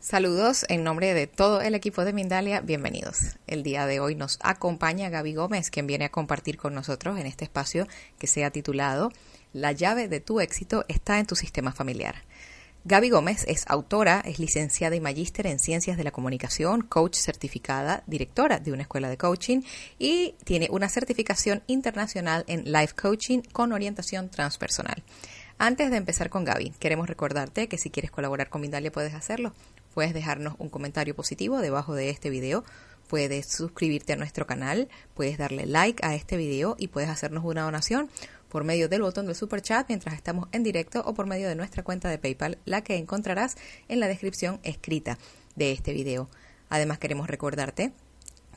Saludos en nombre de todo el equipo de Mindalia, bienvenidos. El día de hoy nos acompaña Gaby Gómez, quien viene a compartir con nosotros en este espacio que se ha titulado La llave de tu éxito está en tu sistema familiar. Gaby Gómez es autora, es licenciada y magíster en Ciencias de la Comunicación, coach certificada, directora de una escuela de coaching y tiene una certificación internacional en Life Coaching con orientación transpersonal. Antes de empezar con Gaby, queremos recordarte que si quieres colaborar con Mindalia puedes hacerlo. Puedes dejarnos un comentario positivo debajo de este video, puedes suscribirte a nuestro canal, puedes darle like a este video y puedes hacernos una donación por medio del botón de super chat mientras estamos en directo o por medio de nuestra cuenta de PayPal, la que encontrarás en la descripción escrita de este video. Además queremos recordarte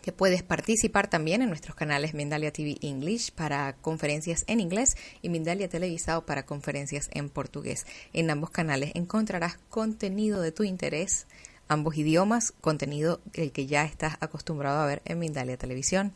que puedes participar también en nuestros canales Mindalia TV English para conferencias en inglés y Mindalia Televisado para conferencias en portugués. En ambos canales encontrarás contenido de tu interés, ambos idiomas, contenido el que ya estás acostumbrado a ver en Mindalia Televisión.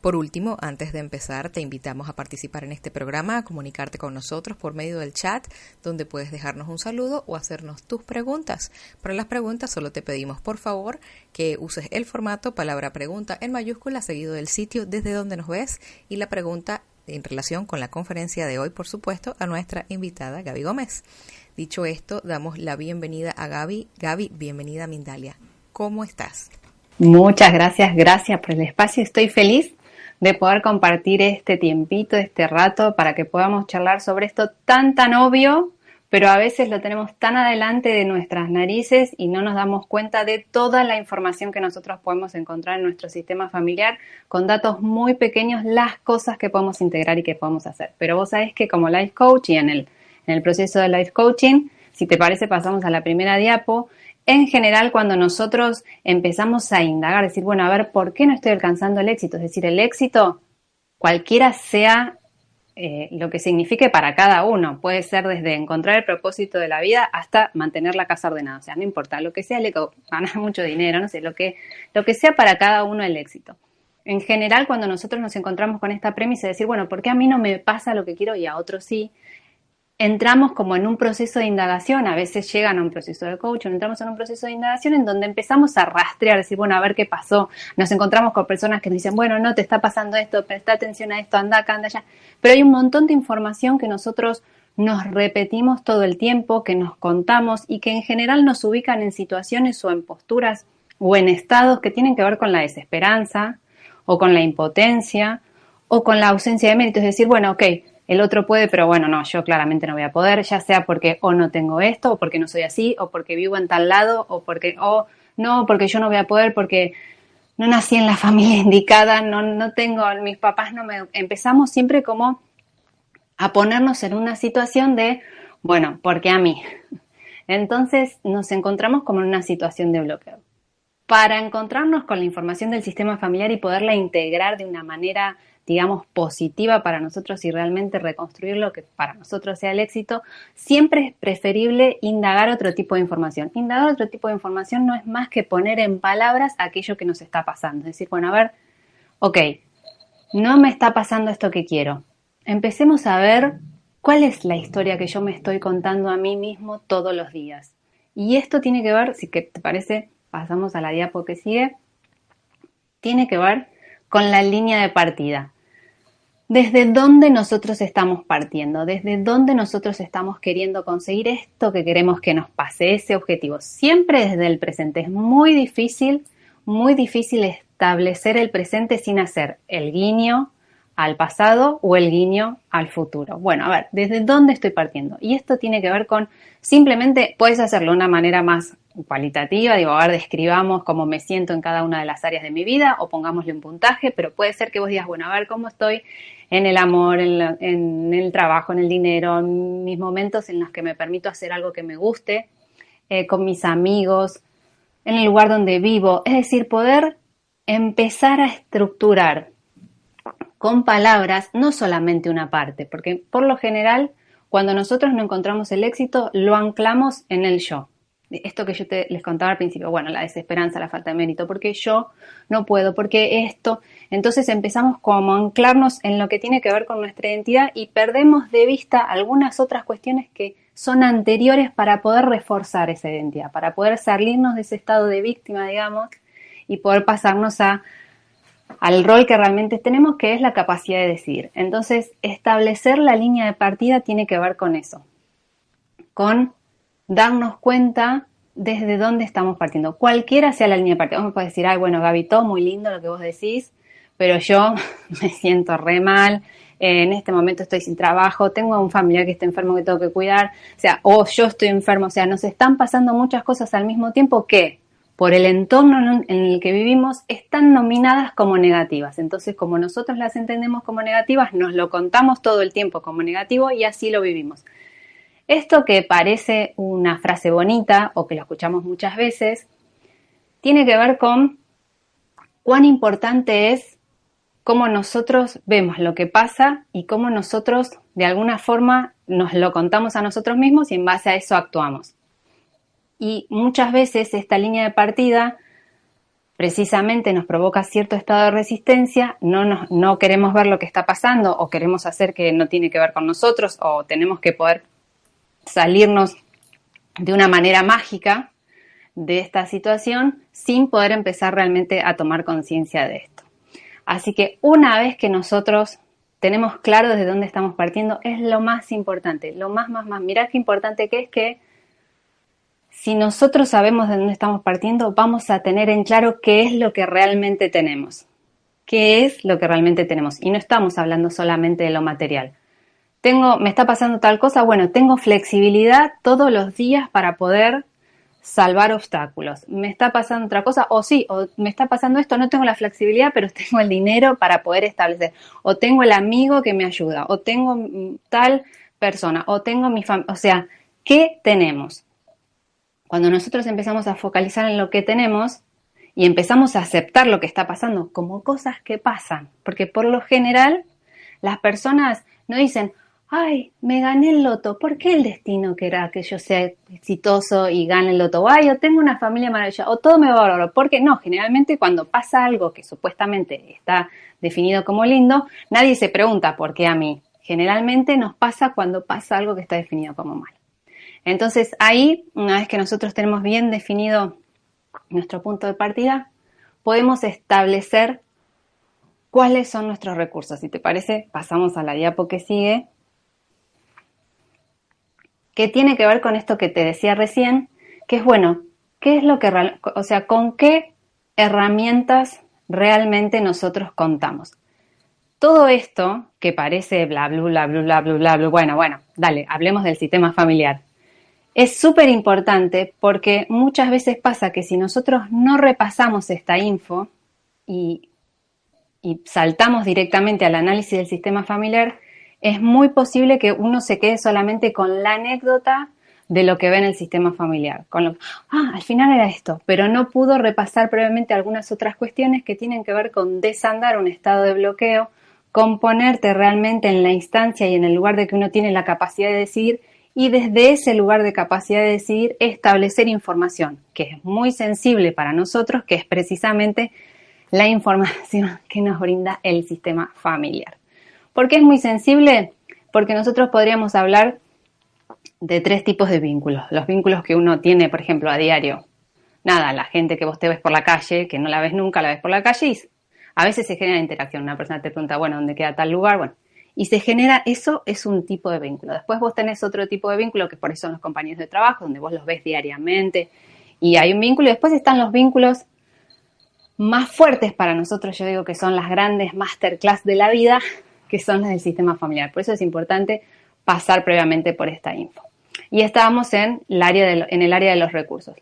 Por último, antes de empezar, te invitamos a participar en este programa, a comunicarte con nosotros por medio del chat, donde puedes dejarnos un saludo o hacernos tus preguntas. Para las preguntas solo te pedimos, por favor, que uses el formato palabra pregunta en mayúscula seguido del sitio desde donde nos ves y la pregunta en relación con la conferencia de hoy, por supuesto, a nuestra invitada Gaby Gómez. Dicho esto, damos la bienvenida a Gaby. Gaby, bienvenida a Mindalia. ¿Cómo estás? Muchas gracias, gracias por el espacio. Estoy feliz de poder compartir este tiempito, este rato, para que podamos charlar sobre esto tan, tan obvio, pero a veces lo tenemos tan adelante de nuestras narices y no nos damos cuenta de toda la información que nosotros podemos encontrar en nuestro sistema familiar con datos muy pequeños, las cosas que podemos integrar y que podemos hacer. Pero vos sabés que como life coach y en el, en el proceso de life coaching, si te parece pasamos a la primera diapo, en general cuando nosotros empezamos a indagar, decir, bueno, a ver, ¿por qué no estoy alcanzando el éxito? Es decir, el éxito, cualquiera sea eh, lo que signifique para cada uno, puede ser desde encontrar el propósito de la vida hasta mantener la casa ordenada, o sea, no importa, lo que sea, ganar mucho dinero, no sé, lo que, lo que sea para cada uno el éxito. En general, cuando nosotros nos encontramos con esta premisa de decir, bueno, ¿por qué a mí no me pasa lo que quiero y a otros sí? Entramos como en un proceso de indagación, a veces llegan a un proceso de coaching, entramos en un proceso de indagación en donde empezamos a rastrear, decir, bueno, a ver qué pasó. Nos encontramos con personas que nos dicen, bueno, no, te está pasando esto, presta atención a esto, anda acá, anda allá. Pero hay un montón de información que nosotros nos repetimos todo el tiempo, que nos contamos y que en general nos ubican en situaciones o en posturas o en estados que tienen que ver con la desesperanza o con la impotencia o con la ausencia de mérito. Es decir, bueno, ok, el otro puede, pero bueno, no, yo claramente no voy a poder, ya sea porque o no tengo esto, o porque no soy así, o porque vivo en tal lado, o porque, o no, porque yo no voy a poder, porque no nací en la familia indicada, no, no tengo, mis papás no me... Empezamos siempre como a ponernos en una situación de, bueno, porque a mí. Entonces nos encontramos como en una situación de bloqueo. Para encontrarnos con la información del sistema familiar y poderla integrar de una manera digamos, positiva para nosotros y realmente reconstruir lo que para nosotros sea el éxito, siempre es preferible indagar otro tipo de información. Indagar otro tipo de información no es más que poner en palabras aquello que nos está pasando. Es decir, bueno, a ver, ok, no me está pasando esto que quiero. Empecemos a ver cuál es la historia que yo me estoy contando a mí mismo todos los días. Y esto tiene que ver, si que te parece, pasamos a la diapo que sigue, tiene que ver con la línea de partida desde dónde nosotros estamos partiendo, desde dónde nosotros estamos queriendo conseguir esto que queremos que nos pase, ese objetivo. Siempre desde el presente. Es muy difícil, muy difícil establecer el presente sin hacer el guiño al pasado o el guiño al futuro. Bueno, a ver, ¿desde dónde estoy partiendo? Y esto tiene que ver con simplemente, puedes hacerlo de una manera más cualitativa, digo, a ver, describamos cómo me siento en cada una de las áreas de mi vida o pongámosle un puntaje, pero puede ser que vos digas, bueno, a ver, ¿cómo estoy en el amor, en, el trabajo, en el dinero, en mis momentos en los que me permito hacer algo que me guste, eh, con mis amigos, en el lugar donde vivo? Es decir, poder empezar a estructurar con palabras no solamente una parte, porque por lo general cuando nosotros no encontramos el éxito lo anclamos en el yo esto que yo te, les contaba al principio, bueno, la desesperanza, la falta de mérito, porque yo no puedo, porque esto. Entonces empezamos como a anclarnos en lo que tiene que ver con nuestra identidad y perdemos de vista algunas otras cuestiones que son anteriores para poder reforzar esa identidad, para poder salirnos de ese estado de víctima, digamos, y poder pasarnos a, al rol que realmente tenemos, que es la capacidad de decidir. Entonces, establecer la línea de partida tiene que ver con eso, con darnos cuenta desde dónde estamos partiendo. Cualquiera sea la línea de partida. Vos me puedes decir, ay, bueno, Gaby, todo muy lindo lo que vos decís, pero yo me siento re mal, en este momento estoy sin trabajo, tengo a un familiar que está enfermo que tengo que cuidar, o sea, o yo estoy enfermo, o sea, nos están pasando muchas cosas al mismo tiempo que por el entorno en el que vivimos están nominadas como negativas. Entonces, como nosotros las entendemos como negativas, nos lo contamos todo el tiempo como negativo y así lo vivimos. Esto que parece una frase bonita o que lo escuchamos muchas veces, tiene que ver con cuán importante es cómo nosotros vemos lo que pasa y cómo nosotros de alguna forma nos lo contamos a nosotros mismos y en base a eso actuamos. Y muchas veces esta línea de partida precisamente nos provoca cierto estado de resistencia, no, no queremos ver lo que está pasando o queremos hacer que no tiene que ver con nosotros o tenemos que poder salirnos de una manera mágica de esta situación sin poder empezar realmente a tomar conciencia de esto. Así que una vez que nosotros tenemos claro desde dónde estamos partiendo, es lo más importante, lo más, más, más. Mirá qué importante que es que si nosotros sabemos de dónde estamos partiendo, vamos a tener en claro qué es lo que realmente tenemos. ¿Qué es lo que realmente tenemos? Y no estamos hablando solamente de lo material tengo, me está pasando tal cosa, bueno, tengo flexibilidad todos los días para poder salvar obstáculos. Me está pasando otra cosa, o sí, o me está pasando esto, no tengo la flexibilidad, pero tengo el dinero para poder establecer, o tengo el amigo que me ayuda, o tengo tal persona, o tengo mi familia, o sea, ¿qué tenemos? Cuando nosotros empezamos a focalizar en lo que tenemos y empezamos a aceptar lo que está pasando como cosas que pasan, porque por lo general las personas no dicen, ay, me gané el loto, ¿por qué el destino que era que yo sea exitoso y gane el loto? Ay, yo tengo una familia maravillosa, o todo me va a valor. Porque no, generalmente cuando pasa algo que supuestamente está definido como lindo, nadie se pregunta por qué a mí. Generalmente nos pasa cuando pasa algo que está definido como mal. Entonces ahí, una vez que nosotros tenemos bien definido nuestro punto de partida, podemos establecer cuáles son nuestros recursos. Si te parece, pasamos a la diapo que sigue que tiene que ver con esto que te decía recién, que es bueno, ¿qué es lo que, o sea, con qué herramientas realmente nosotros contamos? Todo esto que parece bla, bla, bla, bla, bla, bla, bla, bueno, bueno, dale, hablemos del sistema familiar. Es súper importante porque muchas veces pasa que si nosotros no repasamos esta info y, y saltamos directamente al análisis del sistema familiar, es muy posible que uno se quede solamente con la anécdota de lo que ve en el sistema familiar. Con lo, ah, al final era esto, pero no pudo repasar previamente algunas otras cuestiones que tienen que ver con desandar un estado de bloqueo, con ponerte realmente en la instancia y en el lugar de que uno tiene la capacidad de decidir y desde ese lugar de capacidad de decidir establecer información, que es muy sensible para nosotros, que es precisamente la información que nos brinda el sistema familiar. ¿Por qué es muy sensible? Porque nosotros podríamos hablar de tres tipos de vínculos. Los vínculos que uno tiene, por ejemplo, a diario. Nada, la gente que vos te ves por la calle, que no la ves nunca, la ves por la calle y a veces se genera interacción. Una persona te pregunta, bueno, ¿dónde queda tal lugar? Bueno, y se genera, eso es un tipo de vínculo. Después vos tenés otro tipo de vínculo, que por eso son los compañeros de trabajo, donde vos los ves diariamente y hay un vínculo. Y después están los vínculos más fuertes para nosotros, yo digo que son las grandes masterclass de la vida, que son las del sistema familiar. Por eso es importante pasar previamente por esta info. Y estábamos en el área de, en el área de los recursos.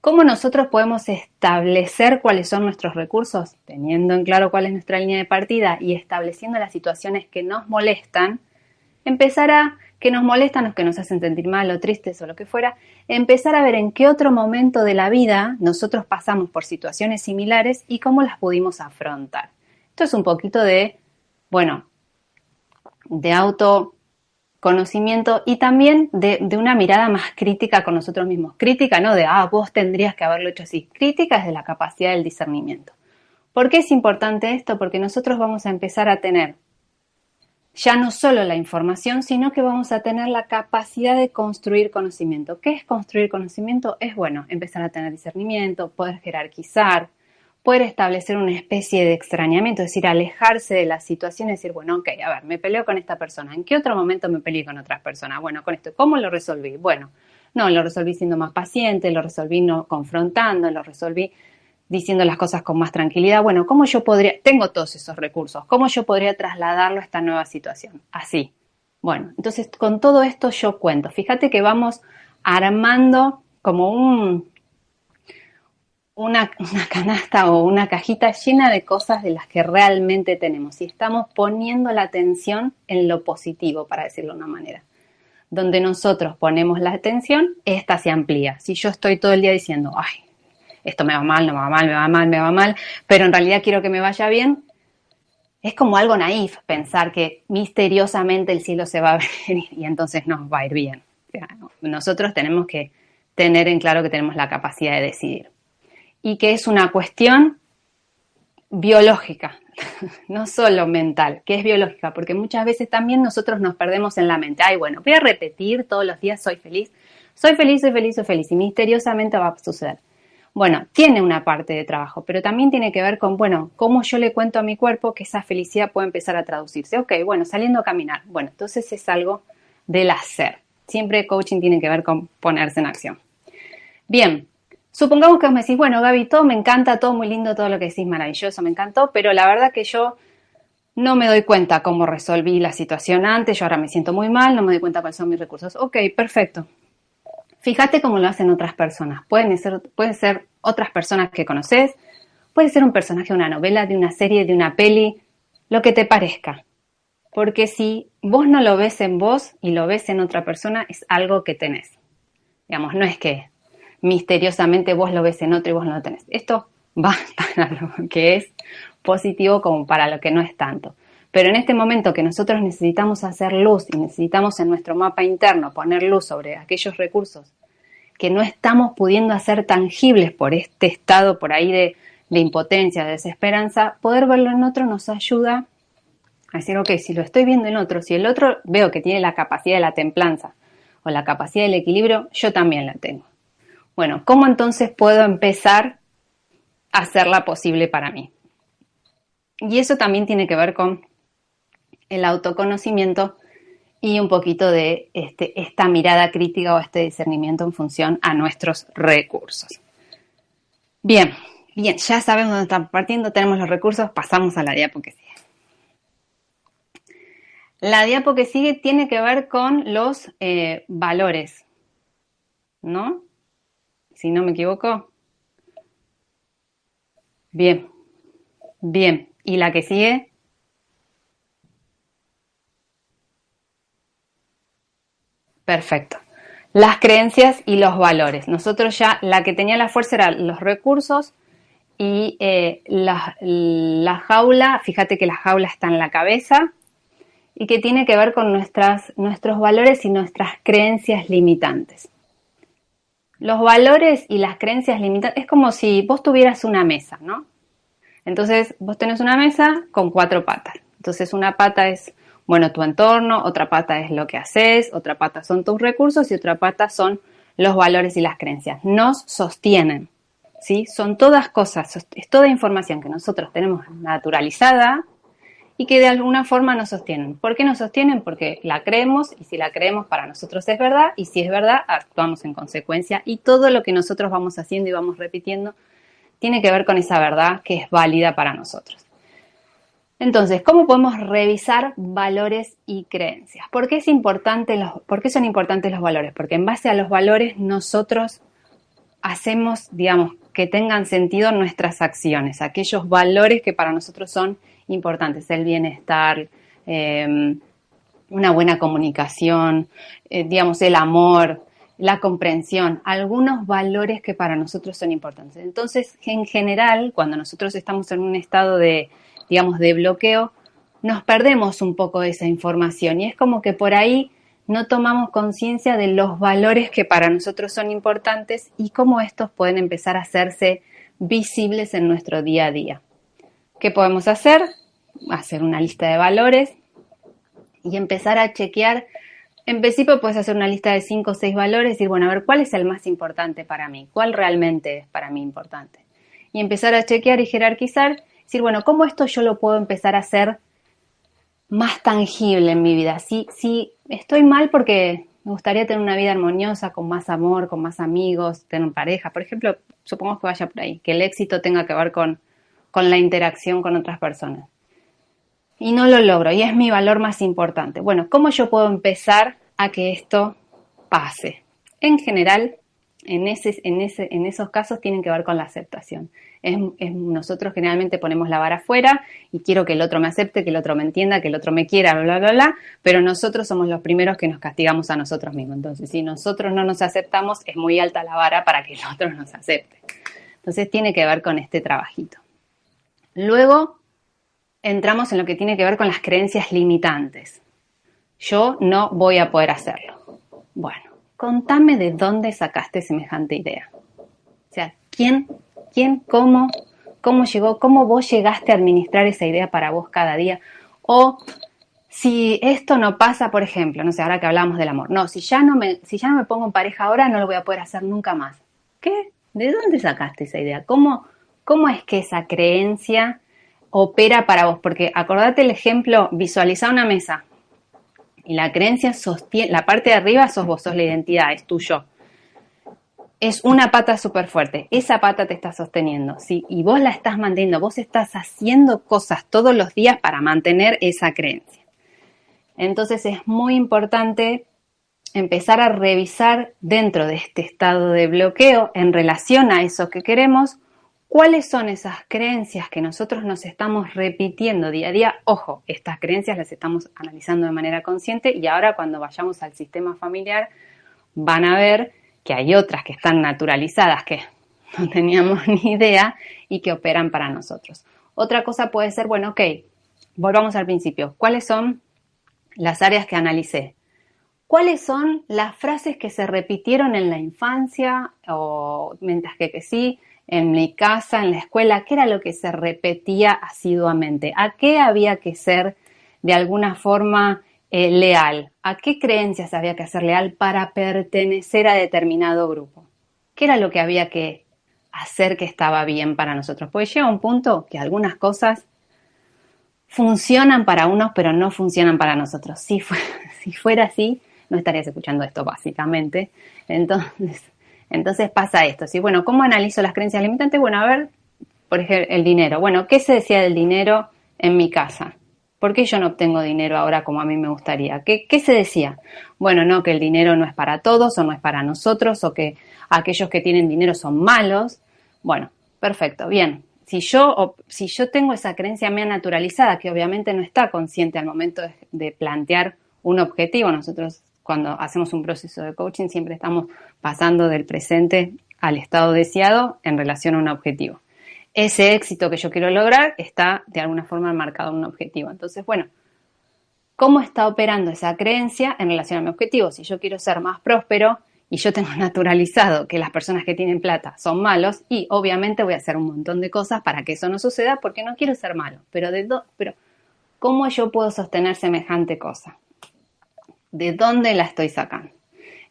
¿Cómo nosotros podemos establecer cuáles son nuestros recursos? Teniendo en claro cuál es nuestra línea de partida y estableciendo las situaciones que nos molestan, empezar a que nos molestan o que nos hacen sentir mal o tristes o lo que fuera, empezar a ver en qué otro momento de la vida nosotros pasamos por situaciones similares y cómo las pudimos afrontar. Esto es un poquito de, bueno, de autoconocimiento conocimiento y también de, de, una mirada más crítica con nosotros mismos. Crítica no de, ah, vos tendrías que haberlo hecho así. Crítica es de la capacidad del discernimiento. ¿Por qué es importante esto? Porque nosotros vamos a empezar a tener ya no solo la información, sino que vamos a tener la capacidad de construir conocimiento. ¿Qué es construir conocimiento? Es bueno, empezar a tener discernimiento, poder jerarquizar, poder establecer una especie de extrañamiento, es decir, alejarse de la situación decir, bueno, ok, a ver, me peleo con esta persona, ¿en qué otro momento me peleé con otras personas? Bueno, con esto, ¿cómo lo resolví? Bueno, no, lo resolví siendo más paciente, lo resolví no confrontando, lo resolví diciendo las cosas con más tranquilidad. Bueno, ¿cómo yo podría, tengo todos esos recursos, ¿cómo yo podría trasladarlo a esta nueva situación? Así. Bueno, entonces con todo esto yo cuento. Fíjate que vamos armando como un, una, canasta o una cajita llena de cosas de las que realmente tenemos y estamos poniendo la atención en lo positivo, para decirlo de una manera. Donde nosotros ponemos la atención, esta se amplía. Si yo estoy todo el día diciendo, ay, esto me va mal, no me va mal, me va mal, me va mal, pero en realidad quiero que me vaya bien, es como algo naif pensar que misteriosamente el cielo se va a venir y entonces nos va a ir bien. nosotros tenemos que tener en claro que tenemos la capacidad de decidir y que es una cuestión biológica, no solo mental, que es biológica, porque muchas veces también nosotros nos perdemos en la mente. Ay, bueno, voy a repetir todos los días, soy feliz, soy feliz, soy feliz, soy feliz, y misteriosamente va a suceder. Bueno, tiene una parte de trabajo, pero también tiene que ver con, bueno, cómo yo le cuento a mi cuerpo que esa felicidad puede empezar a traducirse. Ok, bueno, saliendo a caminar. Bueno, entonces es algo del hacer. Siempre coaching tiene que ver con ponerse en acción. Bien, Supongamos que me decís, bueno, Gaby, todo me encanta, todo muy lindo, todo lo que decís maravilloso, me encantó, pero la verdad que yo no me doy cuenta cómo resolví la situación antes, yo ahora me siento muy mal, no me doy cuenta cuáles son mis recursos. Ok, perfecto. Fíjate cómo lo hacen otras personas. Pueden ser, pueden ser otras personas que conoces, puede ser un personaje de una novela, de una serie, de una peli, lo que te parezca. Porque si vos no lo ves en vos y lo ves en otra persona, es algo que tenés. Digamos, no es que misteriosamente vos lo ves en otro y vos no lo tenés. Esto va para lo que es positivo como para lo que no es tanto. Pero en este momento que nosotros necesitamos hacer luz y necesitamos en nuestro mapa interno poner luz sobre aquellos recursos que no estamos pudiendo hacer tangibles por este estado por ahí de, impotencia, de desesperanza, poder verlo en otro nos ayuda a decir, ok, si lo estoy viendo en otro, si el otro veo que tiene la capacidad de la templanza o la capacidad del equilibrio, yo también la tengo. Bueno, ¿cómo entonces puedo empezar a hacerla posible para mí? Y eso también tiene que ver con el autoconocimiento y un poquito de este, esta mirada crítica o este discernimiento en función a nuestros recursos. Bien, bien, ya sabemos dónde estamos partiendo, tenemos los recursos, pasamos a la diapo que sigue. La diapo que sigue tiene que ver con los eh, valores, ¿no? Si no me equivoco. Bien, bien. ¿Y la que sigue? Perfecto. Las creencias y los valores. Nosotros ya, la que tenía la fuerza eran los recursos y eh, la, la, jaula, fíjate que la jaula está en la cabeza y que tiene que ver con nuestras, nuestros valores y nuestras creencias limitantes. Los valores y las creencias limitantes es como si vos tuvieras una mesa, ¿no? Entonces, vos tenés una mesa con cuatro patas. Entonces, una pata es, bueno, tu entorno, otra pata es lo que haces, otra pata son tus recursos y otra pata son los valores y las creencias. Nos sostienen, ¿sí? Son todas cosas, es toda información que nosotros tenemos naturalizada y que de alguna forma nos sostienen. ¿Por qué nos sostienen? Porque la creemos y si la creemos para nosotros es verdad y si es verdad actuamos en consecuencia y todo lo que nosotros vamos haciendo y vamos repitiendo tiene que ver con esa verdad que es válida para nosotros. Entonces, ¿cómo podemos revisar valores y creencias? ¿Por qué, es importante los, ¿Por qué son importantes los valores? Porque en base a los valores nosotros hacemos, digamos, que tengan sentido nuestras acciones, aquellos valores que para nosotros son importantes, el bienestar, em, una buena comunicación, eh, digamos, el amor, la comprensión, algunos valores que para nosotros son importantes. Entonces, en general, cuando nosotros estamos en un estado de, digamos, de bloqueo, nos perdemos un poco de esa información y es como que por ahí no tomamos conciencia de los valores que para nosotros son importantes y cómo estos pueden empezar a hacerse visibles en nuestro día a día. ¿Qué podemos hacer? Hacer una lista de valores y empezar a chequear. En principio puedes hacer una lista de 5 o 6 valores y decir, bueno, a ver, ¿cuál es el más importante para mí? ¿Cuál realmente es para mí importante? Y empezar a chequear y jerarquizar, decir, bueno, ¿cómo esto yo lo puedo empezar a hacer más tangible en mi vida? Si, si estoy mal porque me gustaría tener una vida armoniosa, con más amor, con más amigos, tener pareja, por ejemplo, supongamos que vaya por ahí, que el éxito tenga que ver con, con la interacción con otras personas. Y no lo logro, y es mi valor más importante. Bueno, ¿cómo yo puedo empezar a que esto pase? En general, en, ese, en, ese, en esos casos tienen que ver con la aceptación. Es, nosotros generalmente ponemos la vara afuera y quiero que el otro me acepte, que el otro me entienda, que el otro me quiera, bla, bla, bla, pero nosotros somos los primeros que nos castigamos a nosotros mismos. Entonces, si nosotros no nos aceptamos, es muy alta la vara para que el otro nos acepte. Entonces, tiene que ver con este trabajito. Luego entramos en lo que tiene que ver con las creencias limitantes. Yo no voy a poder hacerlo. Bueno, contame de dónde sacaste semejante idea. O sea, ¿quién, quién, cómo, cómo llegó, cómo vos llegaste a administrar esa idea para vos cada día? O si esto no pasa, por ejemplo, no sé, ahora que hablamos del amor, no, si ya no me, si ya no me pongo en pareja ahora, no lo voy a poder hacer nunca más. ¿Qué? ¿De dónde sacaste esa idea? ¿Cómo, ¿Cómo es que esa creencia opera para vos? Porque acordate el ejemplo, visualiza una mesa y la creencia sostiene, la parte de arriba sos vos, sos la identidad, es tuyo. Es una pata súper fuerte, esa pata te está sosteniendo, ¿sí? Y vos la estás manteniendo, vos estás haciendo cosas todos los días para mantener esa creencia. Entonces es muy importante empezar a revisar dentro de este estado de bloqueo en relación a eso que queremos, cuáles son esas creencias que nosotros nos estamos repitiendo día a día. Ojo, estas creencias las estamos analizando de manera consciente y ahora cuando vayamos al sistema familiar van a ver que hay otras que están naturalizadas que no teníamos ni idea y que operan para nosotros. Otra cosa puede ser, bueno, ok, volvamos al principio. ¿Cuáles son las áreas que analicé? ¿Cuáles son las frases que se repitieron en la infancia o mientras que, que sí? En mi casa, en la escuela, qué era lo que se repetía asiduamente, a qué había que ser de alguna forma eh, leal, a qué creencias había que ser leal para pertenecer a determinado grupo, qué era lo que había que hacer que estaba bien para nosotros. Pues llega un punto que algunas cosas funcionan para unos, pero no funcionan para nosotros. Si, si fuera así, no estarías escuchando esto básicamente. Entonces, entonces pasa esto, ¿sí? Bueno, ¿cómo analizo las creencias limitantes? Bueno, a ver, por ejemplo, el dinero. Bueno, ¿qué se decía del dinero en mi casa? ¿Por qué yo no obtengo dinero ahora como a mí me gustaría? ¿Qué, ¿Qué, se decía? Bueno, no, que el dinero no es para todos o no es para nosotros o que aquellos que tienen dinero son malos. Bueno, perfecto, bien. Si yo, si yo tengo esa creencia mía naturalizada, que obviamente no está consciente al momento de, de plantear un objetivo, nosotros cuando hacemos un proceso de coaching siempre estamos pasando del presente al estado deseado en relación a un objetivo. Ese éxito que yo quiero lograr está de alguna forma marcado en un objetivo. Entonces, bueno, ¿cómo está operando esa creencia en relación a mi objetivo? Si yo quiero ser más próspero y yo tengo naturalizado que las personas que tienen plata son malos y obviamente voy a hacer un montón de cosas para que eso no suceda porque no quiero ser malo. Pero, de pero ¿cómo yo puedo sostener semejante cosa? De dónde la estoy sacando.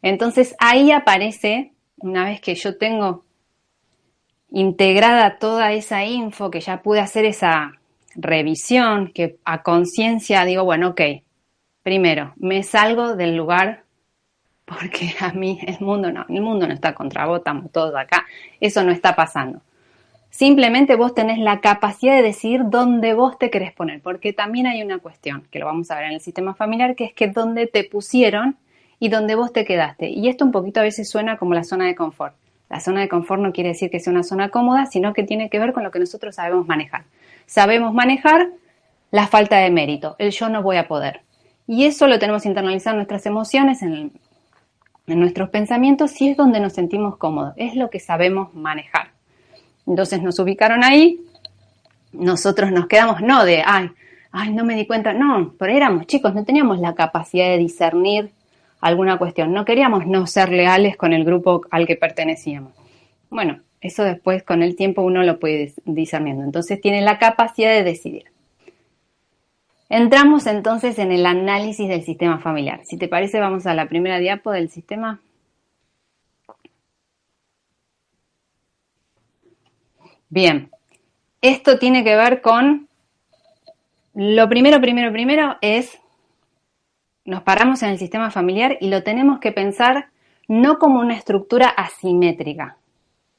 Entonces ahí aparece, una vez que yo tengo integrada toda esa info, que ya pude hacer esa revisión, que a conciencia digo, bueno, ok, primero, me salgo del lugar porque a mí el mundo no, el mundo no está contra vos, estamos todos acá, eso no está pasando. Simplemente vos tenés la capacidad de decidir dónde vos te querés poner, porque también hay una cuestión, que lo vamos a ver en el sistema familiar, que es que dónde te pusieron y dónde vos te quedaste. Y esto un poquito a veces suena como la zona de confort. La zona de confort no quiere decir que sea una zona cómoda, sino que tiene que ver con lo que nosotros sabemos manejar. Sabemos manejar la falta de mérito, el yo no voy a poder. Y eso lo tenemos internalizado en nuestras emociones, en, en nuestros pensamientos, y es donde nos sentimos cómodos, es lo que sabemos manejar. Entonces nos ubicaron ahí, nosotros nos quedamos no de, ay, ay, no me di cuenta, no, pero éramos chicos, no teníamos la capacidad de discernir alguna cuestión. No queríamos no ser leales con el grupo al que pertenecíamos. Bueno, eso después con el tiempo uno lo puede discerniendo. Entonces tiene la capacidad de decidir. Entramos entonces en el análisis del sistema familiar. Si te parece, vamos a la primera diapo del sistema. Bien, esto tiene que ver con, lo primero, primero, primero es, nos paramos en el sistema familiar y lo tenemos que pensar no como una estructura asimétrica.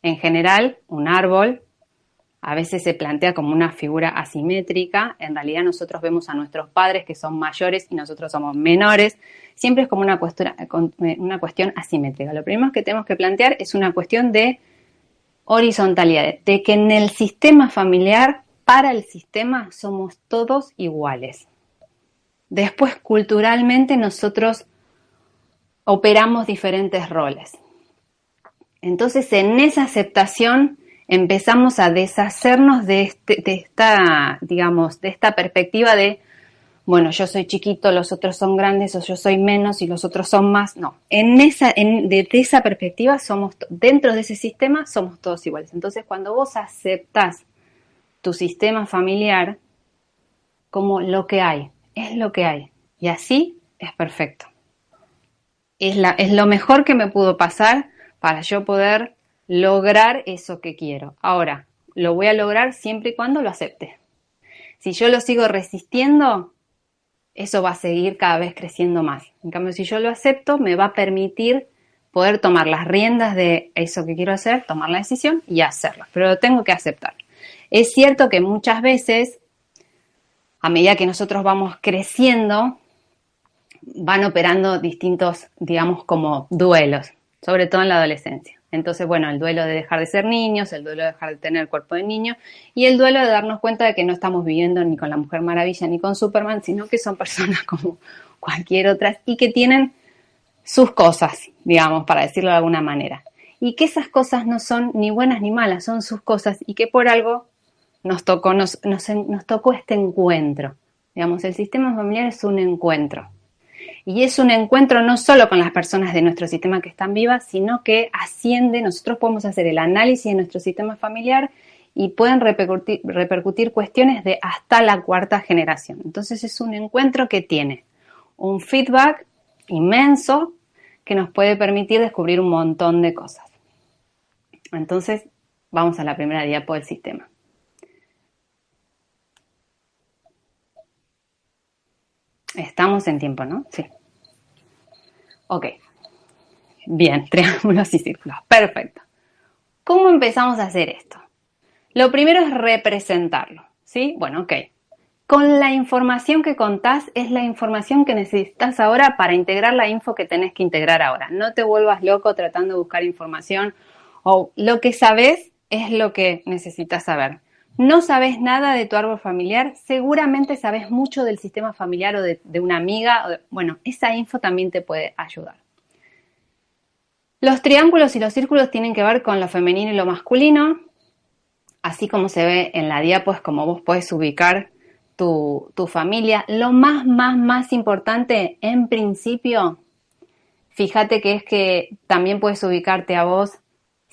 En general, un árbol a veces se plantea como una figura asimétrica, en realidad nosotros vemos a nuestros padres que son mayores y nosotros somos menores, siempre es como una cuestión, una cuestión asimétrica. Lo primero que tenemos que plantear es una cuestión de horizontalidad, de que en el sistema familiar, para el sistema, somos todos iguales. Después, culturalmente, nosotros operamos diferentes roles. Entonces, en esa aceptación empezamos a deshacernos de, este, de esta, digamos, de esta perspectiva de, bueno, yo soy chiquito, los otros son grandes, o yo soy menos y los otros son más. No, en esa, desde esa perspectiva somos, dentro de ese sistema somos todos iguales. Entonces, cuando vos aceptás tu sistema familiar como lo que hay, es lo que hay. Y así es perfecto. Es, la, es lo mejor que me pudo pasar para yo poder lograr eso que quiero. Ahora, lo voy a lograr siempre y cuando lo acepte. Si yo lo sigo resistiendo, eso va a seguir cada vez creciendo más. En cambio, si yo lo acepto, me va a permitir poder tomar las riendas de eso que quiero hacer, tomar la decisión y hacerlo. Pero lo tengo que aceptar. Es cierto que muchas veces, a medida que nosotros vamos creciendo, van operando distintos, digamos, como duelos sobre todo en la adolescencia. Entonces, bueno, el duelo de dejar de ser niños, el duelo de dejar de tener el cuerpo de niño y el duelo de darnos cuenta de que no estamos viviendo ni con la Mujer Maravilla ni con Superman, sino que son personas como cualquier otra y que tienen sus cosas, digamos, para decirlo de alguna manera. Y que esas cosas no son ni buenas ni malas, son sus cosas y que por algo nos tocó, nos, nos, nos tocó este encuentro. Digamos, el sistema familiar es un encuentro. Y es un encuentro no solo con las personas de nuestro sistema que están vivas, sino que asciende, nosotros podemos hacer el análisis de nuestro sistema familiar y pueden repercutir, cuestiones de hasta la cuarta generación. Entonces es un encuentro que tiene un feedback inmenso que nos puede permitir descubrir un montón de cosas. Entonces, vamos a la primera diapo del sistema. Estamos en tiempo, ¿no? Sí. Ok. Bien, triángulos y círculos. Perfecto. ¿Cómo empezamos a hacer esto? Lo primero es representarlo, ¿sí? Bueno, ok. Con la información que contás es la información que necesitas ahora para integrar la info que tenés que integrar ahora. No te vuelvas loco tratando de buscar información o lo que sabes es lo que necesitas saber no sabes nada de tu árbol familiar, seguramente sabes mucho del sistema familiar o de, una amiga. bueno, esa info también te puede ayudar. Los triángulos y los círculos tienen que ver con lo femenino y lo masculino, así como se ve en la diapo, como vos puedes ubicar tu, tu familia. Lo más, más, más importante, en principio, fíjate que es que también puedes ubicarte a vos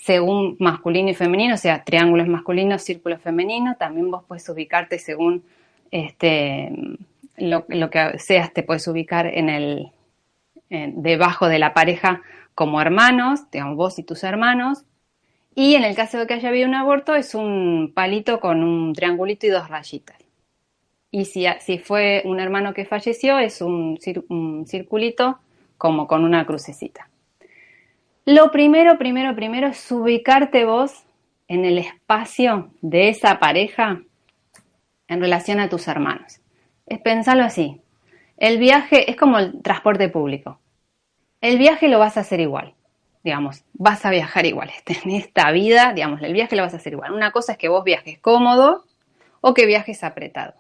según masculino y femenino, o sea, triángulos masculinos, círculos femeninos, también vos puedes ubicarte según este, lo, que seas, te puedes ubicar en el, debajo de la pareja como hermanos, digamos vos y tus hermanos, y en el caso de que haya habido un aborto es un palito con un triangulito y dos rayitas. Y si, fue un hermano que falleció es un, un circulito como con una crucecita. Lo primero, primero, primero es ubicarte vos en el espacio de esa pareja en relación a tus hermanos. Es pensarlo así. El viaje es como el transporte público. El viaje lo vas a hacer igual. Digamos, vas a viajar igual. En esta vida, digamos, el viaje lo vas a hacer igual. Una cosa es que vos viajes cómodo o que viajes apretado.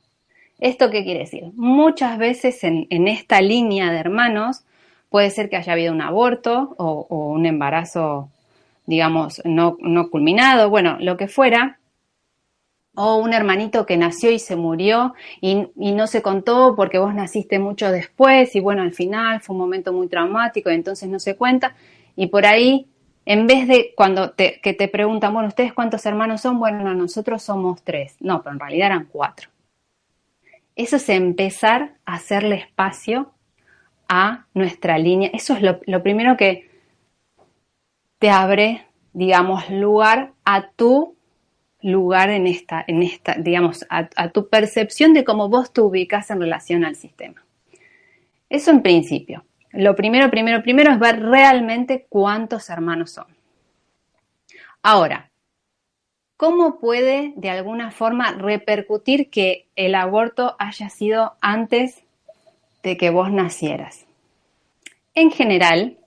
¿Esto qué quiere decir? Muchas veces en, en esta línea de hermanos Puede ser que haya habido un aborto o, un embarazo, digamos, no, culminado, bueno, lo que fuera. o un hermanito que nació y se murió y, no se contó porque vos naciste mucho después y bueno, al final fue un momento muy traumático y entonces no se cuenta. Y por ahí, en vez de cuando te, que te preguntan, bueno, ¿ustedes cuántos hermanos son? Bueno, nosotros somos tres. No, pero en realidad eran cuatro. Eso es empezar a hacerle espacio a nuestra línea. Eso es lo, primero que te abre, digamos, lugar a tu lugar en esta, en esta digamos, a, tu percepción de cómo vos te ubicas en relación al sistema. Eso en principio. Lo primero, primero, primero es ver realmente cuántos hermanos son. Ahora, ¿cómo puede de alguna forma repercutir que el aborto haya sido antes de que vos nacieras? En general,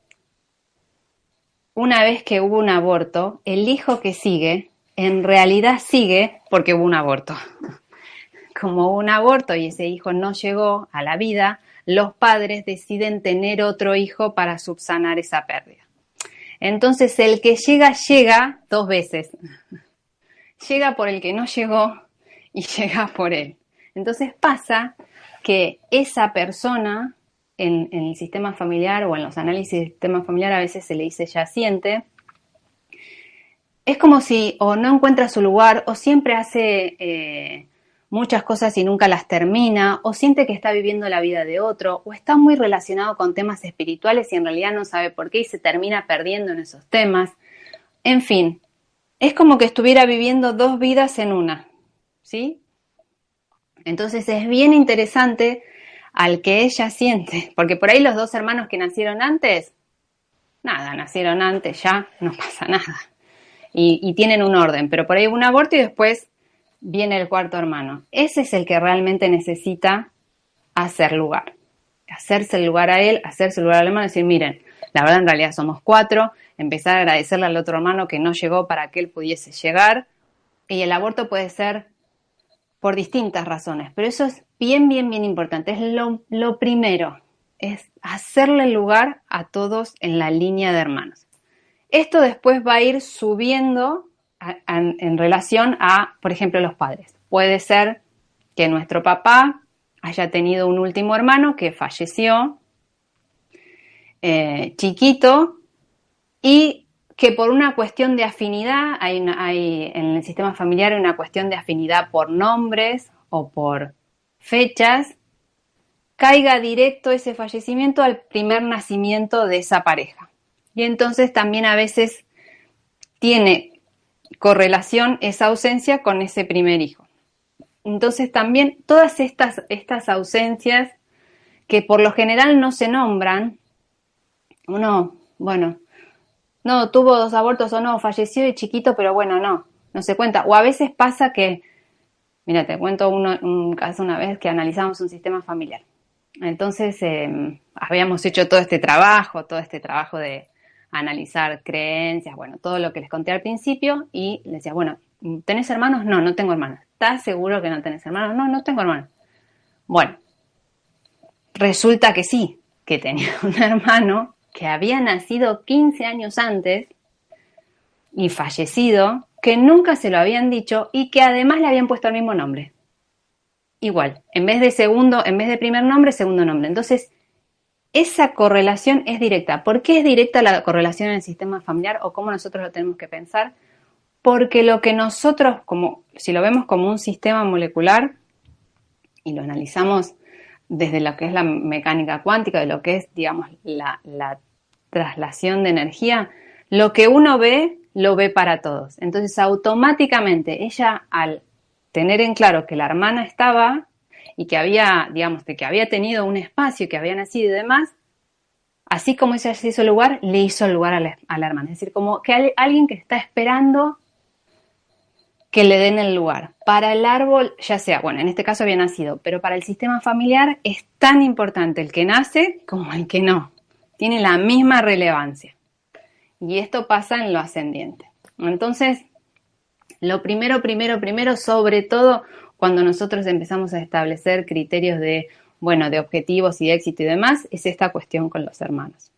una vez que hubo un aborto, el hijo que sigue en realidad sigue porque hubo un aborto. Como hubo un aborto y ese hijo no llegó a la vida, los padres deciden tener otro hijo para subsanar esa pérdida. Entonces el que llega, llega dos veces. Llega por el que no llegó y llega por él. Entonces pasa que esa persona en, el sistema familiar o en los análisis del sistema familiar a veces se le dice yaciente, es como si o no encuentra su lugar o siempre hace eh, muchas cosas y nunca las termina o siente que está viviendo la vida de otro o está muy relacionado con temas espirituales y en realidad no sabe por qué y se termina perdiendo en esos temas. En fin, es como que estuviera viviendo dos vidas en una, ¿sí? Entonces es bien interesante al que ella siente, porque por ahí los dos hermanos que nacieron antes, nada, nacieron antes, ya no pasa nada y, tienen un orden, pero por ahí hubo un aborto y después viene el cuarto hermano. Ese es el que realmente necesita hacer lugar, hacerse el lugar a él, hacerse el lugar al hermano decir, miren, la verdad en realidad somos cuatro, empezar a agradecerle al otro hermano que no llegó para que él pudiese llegar. Y el aborto puede ser por distintas razones, pero eso es bien, bien, bien importante. Es lo, lo primero, es hacerle lugar a todos en la línea de hermanos. Esto después va a ir subiendo en relación a, por ejemplo, los padres. Puede ser que nuestro papá haya tenido un último hermano que falleció eh, chiquito y que por una cuestión de afinidad, hay, en el sistema familiar una cuestión de afinidad por nombres o por fechas, caiga directo ese fallecimiento al primer nacimiento de esa pareja. Y entonces también a veces tiene correlación esa ausencia con ese primer hijo. Entonces también todas estas, estas ausencias que por lo general no se nombran, uno, bueno, no, tuvo dos abortos o no, falleció de chiquito, pero bueno, no, no se cuenta. O a veces pasa que, mira, te cuento un caso una vez que analizamos un sistema familiar. Entonces, em, habíamos hecho todo este trabajo, todo este trabajo de, analizar creencias, bueno, todo lo que les conté al principio y les decía, bueno, ¿tenés hermanos? No, no tengo hermanos. ¿Estás seguro que no tenés hermanos? No, no tengo hermanos. Bueno, resulta que sí, que tenía un hermano que había nacido 15 años antes y fallecido, que nunca se lo habían dicho y que además le habían puesto el mismo nombre. Igual, en vez de segundo, en vez de primer nombre, segundo nombre. Entonces, esa correlación es directa. ¿Por qué es directa la correlación en el sistema familiar o cómo nosotros lo tenemos que pensar? Porque lo que nosotros, como, si lo vemos como un sistema molecular y lo analizamos desde lo que es la mecánica cuántica, de lo que es, digamos, la, la traslación de energía, lo que uno ve, lo ve para todos. Entonces, automáticamente, ella al tener en claro que la hermana estaba, y que había, digamos, que había tenido un espacio, que había nacido y demás, así como ella se hizo lugar, le hizo lugar a la, hermana. Es decir, como que hay alguien que está esperando que le den el lugar. Para el árbol, ya sea, bueno, en este caso había nacido, pero para el sistema familiar es tan importante el que nace como el que no. Tiene la misma relevancia. Y esto pasa en lo ascendiente. Entonces, lo primero, primero, primero, sobre todo, cuando nosotros empezamos a establecer criterios de, bueno, de objetivos y éxito y demás, es esta cuestión con los hermanos.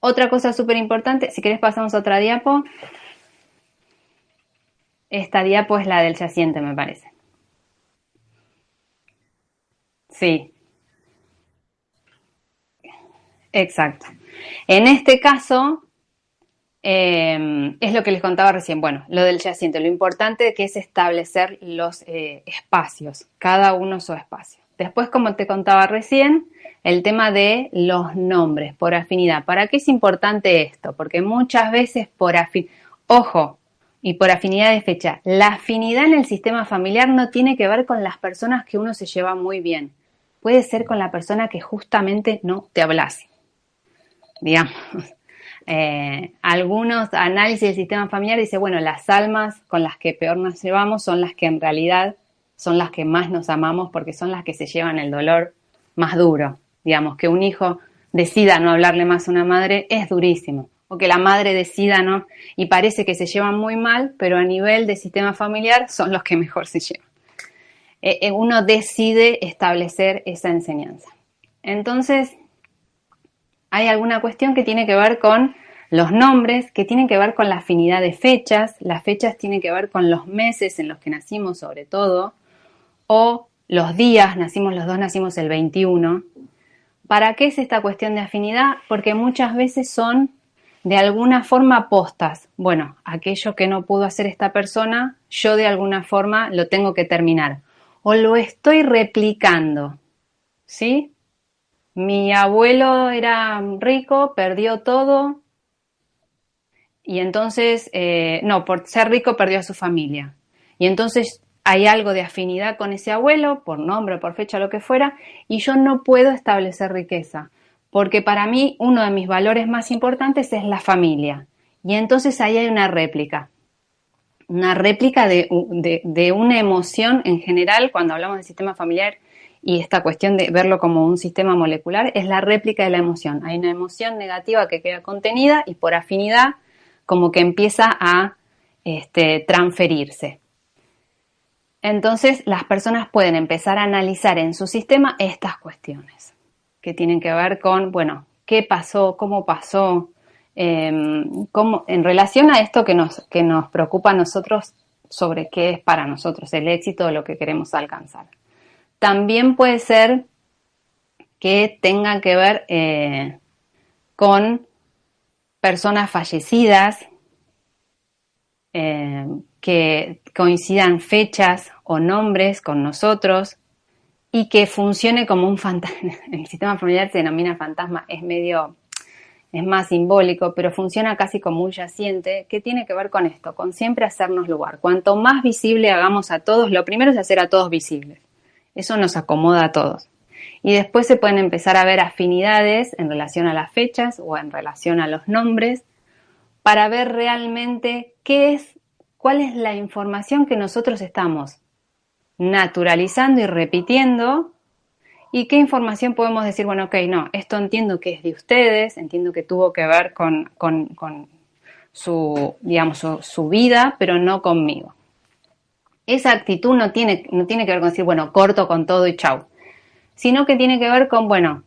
Otra cosa súper importante, si querés pasamos a otra diapo, Esta diapo es la del yaciente, me parece. Sí. Exacto. En este caso, em, es lo que les contaba recién. Bueno, lo del yaciente, lo importante que es establecer los eh, espacios, cada uno su espacio. Después, como te contaba recién, el tema de los nombres por afinidad. ¿Para qué es importante esto? Porque muchas veces por afinidad, ojo, y por afinidad de fecha, la afinidad en el sistema familiar no tiene que ver con las personas que uno se lleva muy bien. Puede ser con la persona que justamente no te hablase. Digamos. Eh, algunos análisis del sistema familiar dicen, bueno, las almas con las que peor nos llevamos son las que en realidad son las que más nos amamos porque son las que se llevan el dolor más duro. Digamos, que un hijo decida no hablarle más a una madre es durísimo. O que la madre decida no, y parece que se llevan muy mal, pero a nivel de sistema familiar son los que mejor se llevan. Eh, eh, uno decide establecer esa enseñanza. Entonces, hay alguna cuestión que tiene que ver con los nombres, que tienen que ver con la afinidad de fechas, las fechas tienen que ver con los meses en los que nacimos sobre todo, o los días, nacimos los dos, nacimos el 21. ¿Para qué es esta cuestión de afinidad? Porque muchas veces son de alguna forma postas. Bueno, aquello que no pudo hacer esta persona, yo de alguna forma lo tengo que terminar. O lo estoy replicando. ¿Sí? Mi abuelo era rico, perdió todo. Y entonces, eh, no, por ser rico perdió a su familia. Y entonces hay algo de afinidad con ese abuelo, por nombre, por fecha, lo que fuera, y yo no puedo establecer riqueza, porque para mí uno de mis valores más importantes es la familia. Y entonces ahí hay una réplica, una réplica de, una emoción en general, cuando hablamos del sistema familiar y esta cuestión de verlo como un sistema molecular, es la réplica de la emoción. Hay una emoción negativa que queda contenida y por afinidad como que empieza a este, transferirse. Entonces las personas pueden empezar a analizar en su sistema estas cuestiones que tienen que ver con, bueno, qué pasó, cómo pasó, em, en relación a esto que nos, que nos preocupa a nosotros sobre qué es para nosotros el éxito lo que queremos alcanzar. También puede ser que tenga que ver eh, con personas fallecidas, eh, que coincidan fechas o nombres con nosotros y que funcione como un fantasma. El sistema familiar se denomina fantasma, es medio, es más simbólico, pero funciona casi como un yaciente que tiene que ver con esto, con siempre hacernos lugar. Cuanto más visible hagamos a todos, lo primero es hacer a todos visibles. Eso nos acomoda a todos. Y después se pueden empezar a ver afinidades en relación a las fechas o en relación a los nombres para ver realmente qué es cuál es la información que nosotros estamos naturalizando y repitiendo y qué información podemos decir, bueno, ok, no, esto entiendo que es de ustedes, entiendo que tuvo que ver con, su, digamos, su, vida, pero no conmigo. Esa actitud no tiene, no tiene que ver con decir, bueno, corto con todo y chau, sino que tiene que ver con, bueno,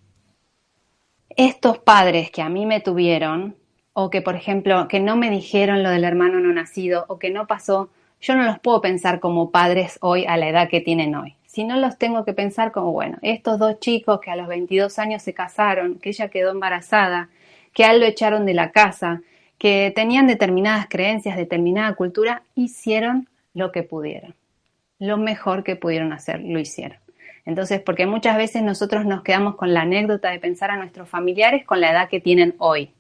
estos padres que a mí me tuvieron, o que, por ejemplo, que no me dijeron lo del hermano no nacido o que no pasó, yo no los puedo pensar como padres hoy a la edad que tienen hoy. Si no los tengo que pensar como, bueno, estos dos chicos que a los 22 años se casaron, que ella quedó embarazada, que a él lo echaron de la casa, que tenían determinadas creencias, determinada cultura, hicieron lo que pudieron. Lo mejor que pudieron hacer, lo hicieron. Entonces, porque muchas veces nosotros nos quedamos con la anécdota de pensar a nuestros familiares con la edad que tienen hoy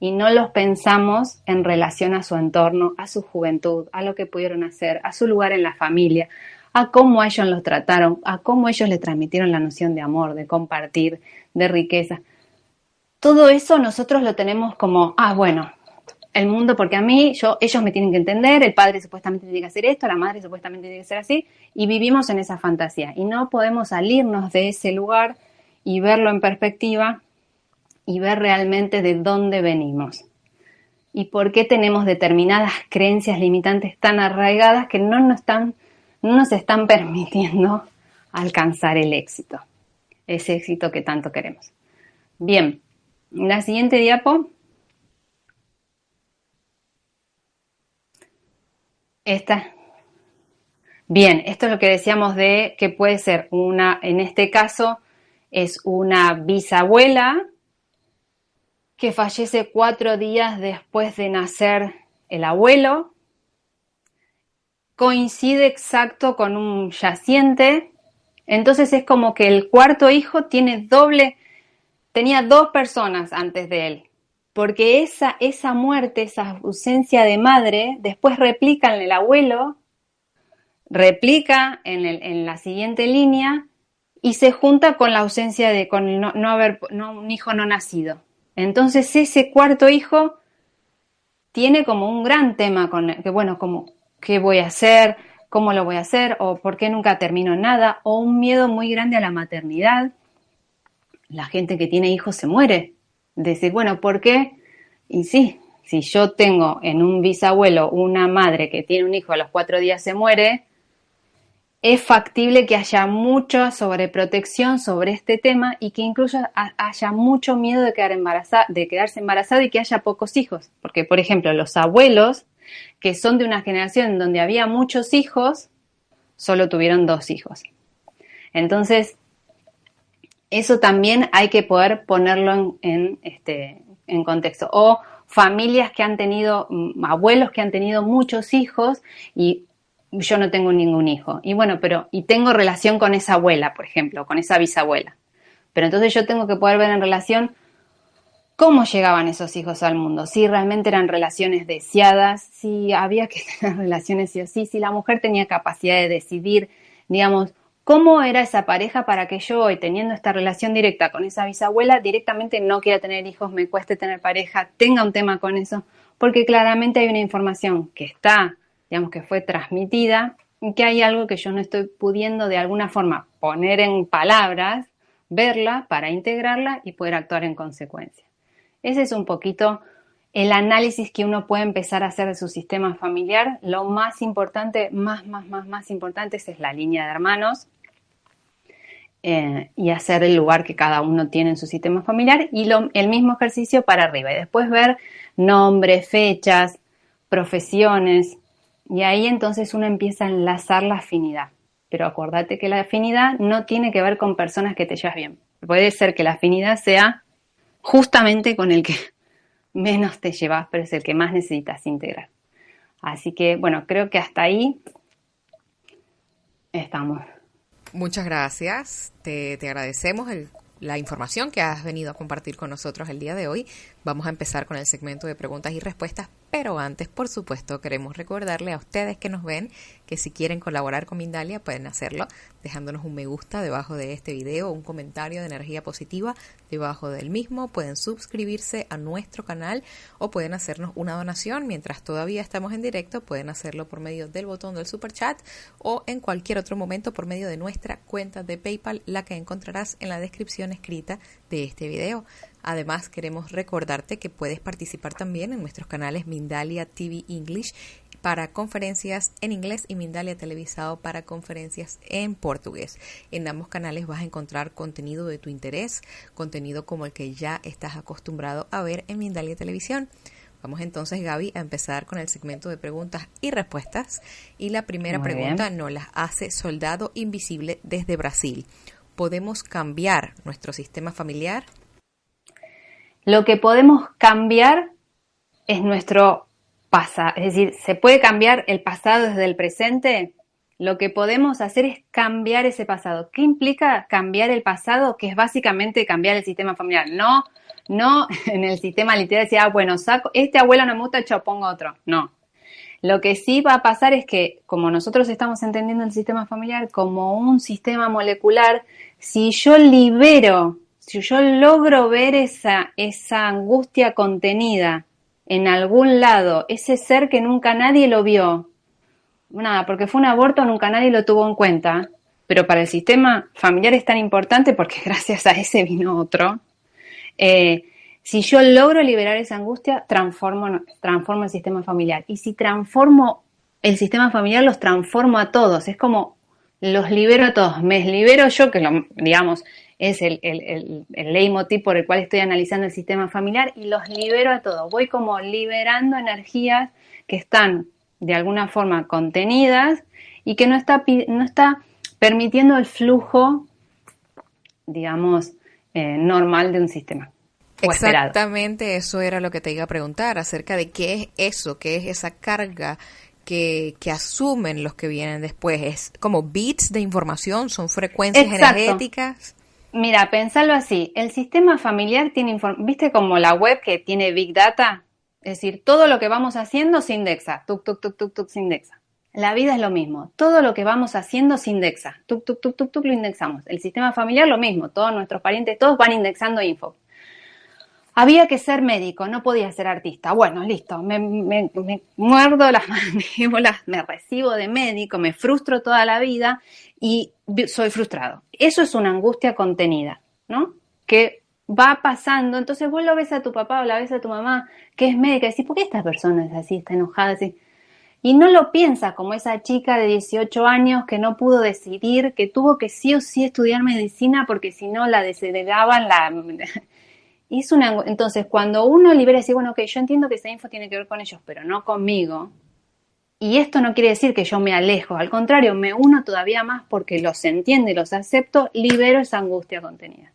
y no los pensamos en relación a su entorno, a su juventud, a lo que pudieron hacer, a su lugar en la familia, a cómo ellos los trataron, a cómo ellos le transmitieron la noción de amor, de compartir, de riqueza. Todo eso nosotros lo tenemos como, ah, bueno, el mundo, porque a mí, yo, ellos me tienen que entender, el padre supuestamente tiene que hacer esto, la madre supuestamente tiene que ser así, y vivimos en esa fantasía. Y no podemos salirnos de ese lugar y verlo en perspectiva y ver realmente de dónde venimos y por qué tenemos determinadas creencias limitantes tan arraigadas que no nos están, no nos están permitiendo alcanzar el éxito, ese éxito que tanto queremos. Bien, la siguiente diapo. Esta, Bien, esto es lo que decíamos de que puede ser una, en este caso, es una bisabuela que fallece cuatro días después de nacer el abuelo. Coincide exacto con un yaciente. Entonces es como que el cuarto hijo tiene doble, tenía dos personas antes de él. Porque esa, esa muerte, esa ausencia de madre, después replica en el abuelo replica en, la siguiente línea y se junta con la ausencia de con no, haber un hijo no nacido. Entonces ese cuarto hijo tiene como un gran tema con que bueno, como qué voy a hacer, cómo lo voy a hacer o por qué nunca termino nada o un miedo muy grande a la maternidad. La gente que tiene hijos se muere. Decir, bueno, ¿por qué? Y sí, si yo tengo en un bisabuelo una madre que tiene un hijo a los cuatro días se muere, es factible que haya mucha sobreprotección sobre este tema y que incluso haya mucho miedo de, quedar embarazada, de quedarse embarazada y que haya pocos hijos. Porque, por ejemplo, los abuelos, que son de una generación donde había muchos hijos, solo tuvieron dos hijos. Entonces, eso también hay que poder ponerlo en, este, contexto. O familias que han tenido, mm, abuelos que han tenido muchos hijos y yo no tengo ningún hijo. Y bueno, pero, y tengo relación con esa abuela, por ejemplo, con esa bisabuela. Pero entonces yo tengo que poder ver en relación cómo llegaban esos hijos al mundo, si realmente eran relaciones deseadas, si había que tener relaciones sí o sí, si la mujer tenía capacidad de decidir, digamos, cómo era esa pareja para que yo hoy, teniendo esta relación directa con esa bisabuela, directamente no quiera tener hijos, me cueste tener pareja, tenga un tema con eso, porque claramente hay una información que está digamos que fue transmitida, que hay algo que yo no estoy pudiendo de alguna forma poner en palabras, verla para integrarla y poder actuar en consecuencia. Ese es un poquito el análisis que uno puede empezar a hacer de su sistema familiar. Lo más importante, más, más, más, más importante es la línea de hermanos eh, y hacer el lugar que cada uno tiene en su sistema familiar y el mismo ejercicio para arriba. Y después ver nombres, fechas, profesiones, y ahí entonces uno empieza a enlazar la afinidad. Pero acuérdate que la afinidad no tiene que ver con personas que te llevas bien. Puede ser que la afinidad sea justamente con el que menos te llevas, pero es el que más necesitas integrar. Así que, bueno, creo que hasta ahí estamos. Muchas gracias. Te, te agradecemos la información que has venido a compartir con nosotros el día de hoy. Vamos a empezar con el segmento de preguntas y respuestas, pero antes, por supuesto, queremos recordarle a ustedes que nos ven que si quieren colaborar con Mindalia pueden hacerlo dejándonos un me gusta debajo de este video, un comentario de energía positiva debajo del mismo, pueden suscribirse a nuestro canal o pueden hacernos una donación mientras todavía estamos en directo, pueden hacerlo por medio del botón del super chat o en cualquier otro momento por medio de nuestra cuenta de PayPal, la que encontrarás en la descripción escrita de este video. Además, queremos recordarte que puedes participar también en nuestros canales Mindalia TV English para conferencias en inglés y Mindalia Televisado para conferencias en portugués. En ambos canales vas a encontrar contenido de tu interés, contenido como el que ya estás acostumbrado a ver en Mindalia Televisión. Vamos entonces, Gaby, a empezar con el segmento de preguntas y respuestas. Y la primera pregunta nos la hace Soldado Invisible desde Brasil. ¿Podemos cambiar nuestro sistema familiar? Lo que podemos cambiar es nuestro es decir, se puede cambiar el pasado desde el presente. Lo que podemos hacer es cambiar ese pasado. ¿Qué implica cambiar el pasado? Que es básicamente cambiar el sistema familiar. No, no en el sistema literal decir, ah, bueno, saco, este abuelo no me gusta, yo pongo otro. No. Lo que sí va a pasar es que, como nosotros estamos entendiendo el sistema familiar como un sistema molecular, si yo libero, si yo logro ver esa, esa angustia contenida, en algún lado ese ser que nunca nadie lo vio. Nada, porque fue un aborto, nunca nadie lo tuvo en cuenta, pero para el sistema familiar es tan importante porque gracias a ese vino otro. Eh, si yo logro liberar esa angustia, transformo, transformo el sistema familiar. Y si transformo el sistema familiar, los transformo a todos. Es como los libero a todos. Me libero yo, que digamos, es el, el, el, leitmotiv por el cual estoy analizando el sistema familiar y los libero a todos. Voy como liberando energías que están de alguna forma contenidas y que no está, no está permitiendo el flujo, digamos, eh, normal de un sistema. Exactamente, eso era lo que te iba a preguntar acerca de qué es eso, qué es esa carga que, que, asumen los que vienen después. Es como bits de información, son frecuencias energéticas. Mira, pensarlo así, el sistema familiar tiene, viste como la web que tiene Big Data, es decir, todo lo que vamos haciendo se indexa, tuk, tuk, tuk, tuk, tuk, se indexa. La vida es lo mismo, todo lo que vamos haciendo se indexa, tuk, tuk, tuk, tuk, tuk, lo indexamos. El sistema familiar lo mismo, todos nuestros parientes, todos van indexando info. Había que ser médico, no podía ser artista. Bueno, listo, me, muerdo las mandíbulas, me recibo de médico, me frustro toda la vida y soy frustrado. Eso es una angustia contenida, ¿no? Que va pasando, entonces vos lo ves a tu papá o la ves a tu mamá que es médica y decís, ¿por qué esta persona es así, está enojada así? Y no lo piensa como esa chica de 18 años que no pudo decidir, que tuvo que sí o sí estudiar medicina porque si no la desheredaban, la una, entonces, cuando uno libera y dice, bueno, ok, yo entiendo que esa info tiene que ver con ellos, pero no conmigo. Y esto no quiere decir que yo me alejo, al contrario, me uno todavía más porque los entiendo y los acepto, libero esa angustia contenida.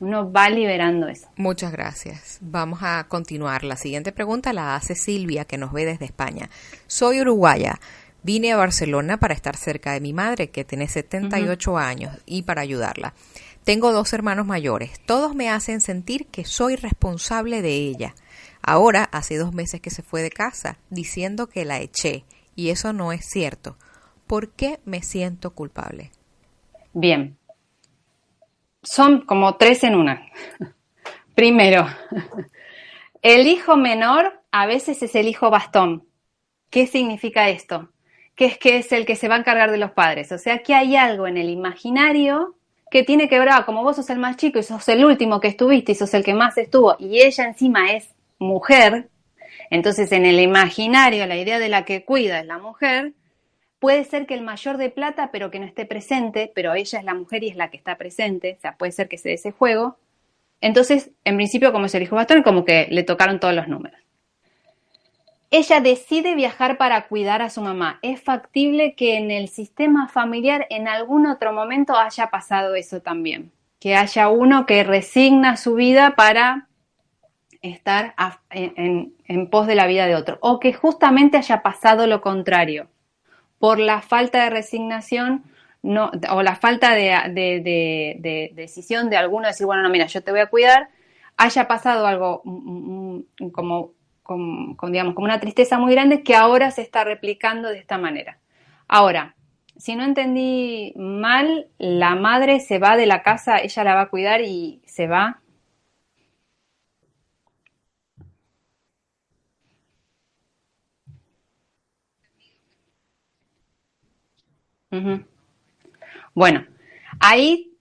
Uno va liberando eso. Muchas gracias. Vamos a continuar. La siguiente pregunta la hace Silvia, que nos ve desde España. Soy uruguaya. Vine a Barcelona para estar cerca de mi madre, que tiene 78 años, y para ayudarla. Tengo dos hermanos mayores. Todos me hacen sentir que soy responsable de ella. Ahora, hace dos meses que se fue de casa, diciendo que la eché. Y eso no es cierto. ¿Por qué me siento culpable? Bien. Son como tres en una. Primero, el hijo menor a veces es el hijo bastón. ¿Qué significa esto? Que es que es el que se va a encargar de los padres. O sea, que hay algo en el imaginario que tiene que ver, ah, como vos sos el más chico y sos el último que estuviste y sos el que más estuvo, y ella encima es mujer, entonces en el imaginario la idea de la que cuida es la mujer, puede ser que el mayor de plata pero que no esté presente, pero ella es la mujer y es la que está presente, o sea, puede ser que se dé ese juego. Entonces, en principio, como se dijo bastante, como que le tocaron todos los números. Ella decide viajar para cuidar a su mamá. Es factible que en el sistema familiar en algún otro momento haya pasado eso también. Que haya uno que resigna su vida para estar en, pos de la vida de otro. O que justamente haya pasado lo contrario. Por la falta de resignación o la falta de, decisión de alguno de decir, bueno, no, mira, yo te voy a cuidar, haya pasado algo mm, mm, como con, digamos, como una tristeza muy grande que ahora se está replicando de esta manera. Ahora, si no entendí mal, la madre se va de la casa, ella la va a cuidar y se va. Bueno, ahí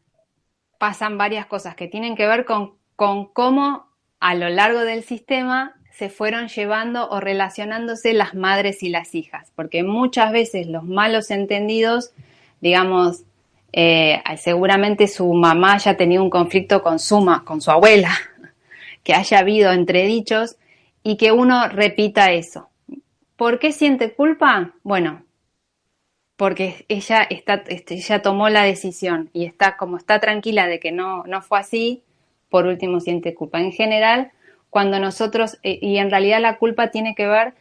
pasan varias cosas que tienen que ver con, con cómo a lo largo del sistema se fueron llevando o relacionándose las madres y las hijas, porque muchas veces los malos entendidos, digamos, eh, seguramente su mamá haya tenido un conflicto con su, con su abuela, que haya habido entredichos y que uno repita eso. ¿Por qué siente culpa? Bueno, porque ella, está, este, ella tomó la decisión y está como está tranquila de que no, no fue así, por último siente culpa. En general, cuando nosotros, eh, y en realidad la culpa tiene que ver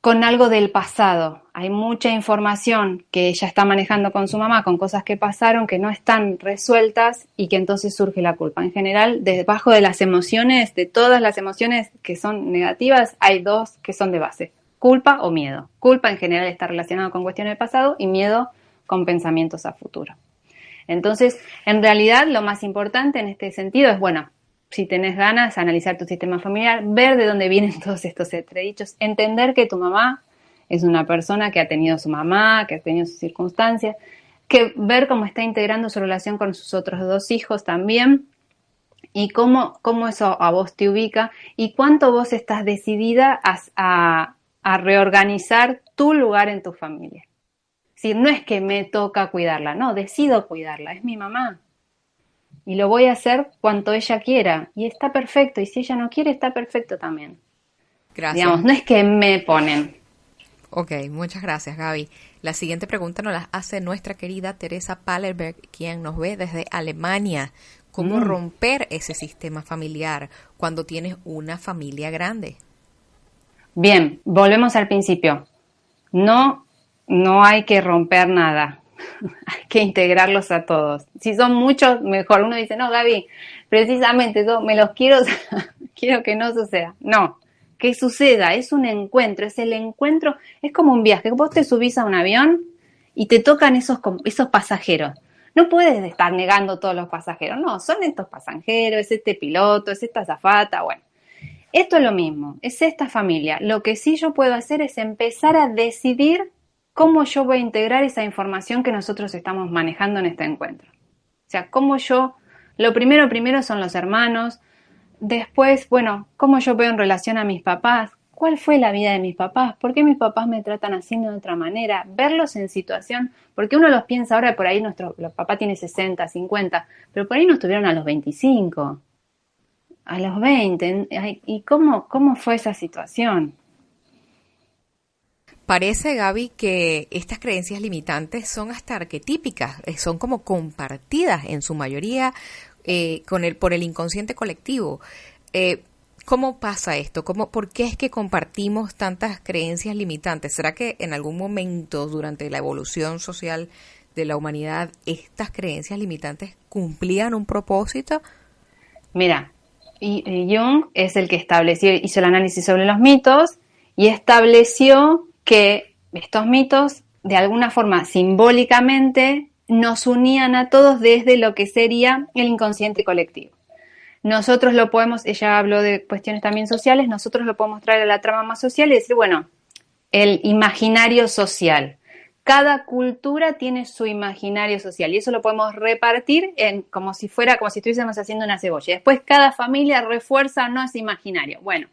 con algo del pasado. Hay mucha información que ella está manejando con su mamá, con cosas que pasaron que no están resueltas y que entonces surge la culpa. En general, debajo de las emociones, de todas las emociones que son negativas, hay dos que son de base, culpa o miedo. Culpa en general está relacionado con cuestiones del pasado y miedo con pensamientos a futuro. Entonces, en realidad, lo más importante en este sentido es, bueno, si tenés ganas, analizar tu sistema familiar, ver de dónde vienen todos estos entredichos, entender que tu mamá es una persona que ha tenido su mamá, que ha tenido sus circunstancias, que ver cómo está integrando su relación con sus otros dos hijos también y cómo, cómo eso a vos te ubica y cuánto vos estás decidida a, a reorganizar tu lugar en tu familia. Si no es que me toca cuidarla, no, decido cuidarla, es mi mamá, y lo voy a hacer cuanto ella quiera. Y está perfecto. Y si ella no quiere, está perfecto también. Gracias. Digamos, no es que me ponen. Ok, muchas gracias, Gaby. La siguiente pregunta nos la hace nuestra querida Teresa Pallerberg, quien nos ve desde Alemania. ¿Cómo mm. romper ese sistema familiar cuando tienes una familia grande? Bien, volvemos al principio. No, no hay que romper nada. hay que integrarlos a todos. Si son muchos, mejor. Uno dice, no, Gaby, precisamente yo me los quiero, quiero que no suceda. No, que suceda, es un encuentro, es el encuentro, es como un viaje. Vos te subís a un avión y te tocan esos, esos pasajeros. No puedes estar negando todos los pasajeros, no, son estos pasajeros, es este piloto, es esta zafata, bueno. Esto es lo mismo, es esta familia. Lo que sí yo puedo hacer es empezar a decidir cómo yo voy a integrar esa información que nosotros estamos manejando en este encuentro. O sea, cómo yo, lo primero, primero son los hermanos, después, bueno, cómo yo veo en relación a mis papás, cuál fue la vida de mis papás, por qué mis papás me tratan así de otra manera, verlos en situación, porque uno los piensa ahora por ahí, nuestro los papá tiene 60, 50, pero por ahí nos tuvieron a los 25, a los 20, ¿y cómo, cómo fue esa situación? Parece, Gaby, que estas creencias limitantes son hasta arquetípicas, eh, son como compartidas en su mayoría eh, con el, por el inconsciente colectivo. Eh, ¿Cómo pasa esto? ¿Cómo, ¿Por qué es que compartimos tantas creencias limitantes? ¿Será que en algún momento durante la evolución social de la humanidad estas creencias limitantes cumplían un propósito? Mira, Jung es el que estableció, hizo el análisis sobre los mitos y estableció que estos mitos, de alguna forma simbólicamente, nos unían a todos desde lo que sería el inconsciente colectivo. Nosotros lo podemos, ella habló de cuestiones también sociales, nosotros lo podemos traer a la trama más social y decir, bueno, el imaginario social. Cada cultura tiene su imaginario social y eso lo podemos repartir en como si fuera, como si estuviésemos haciendo una cebolla. Después cada familia refuerza no ese imaginario. Bueno,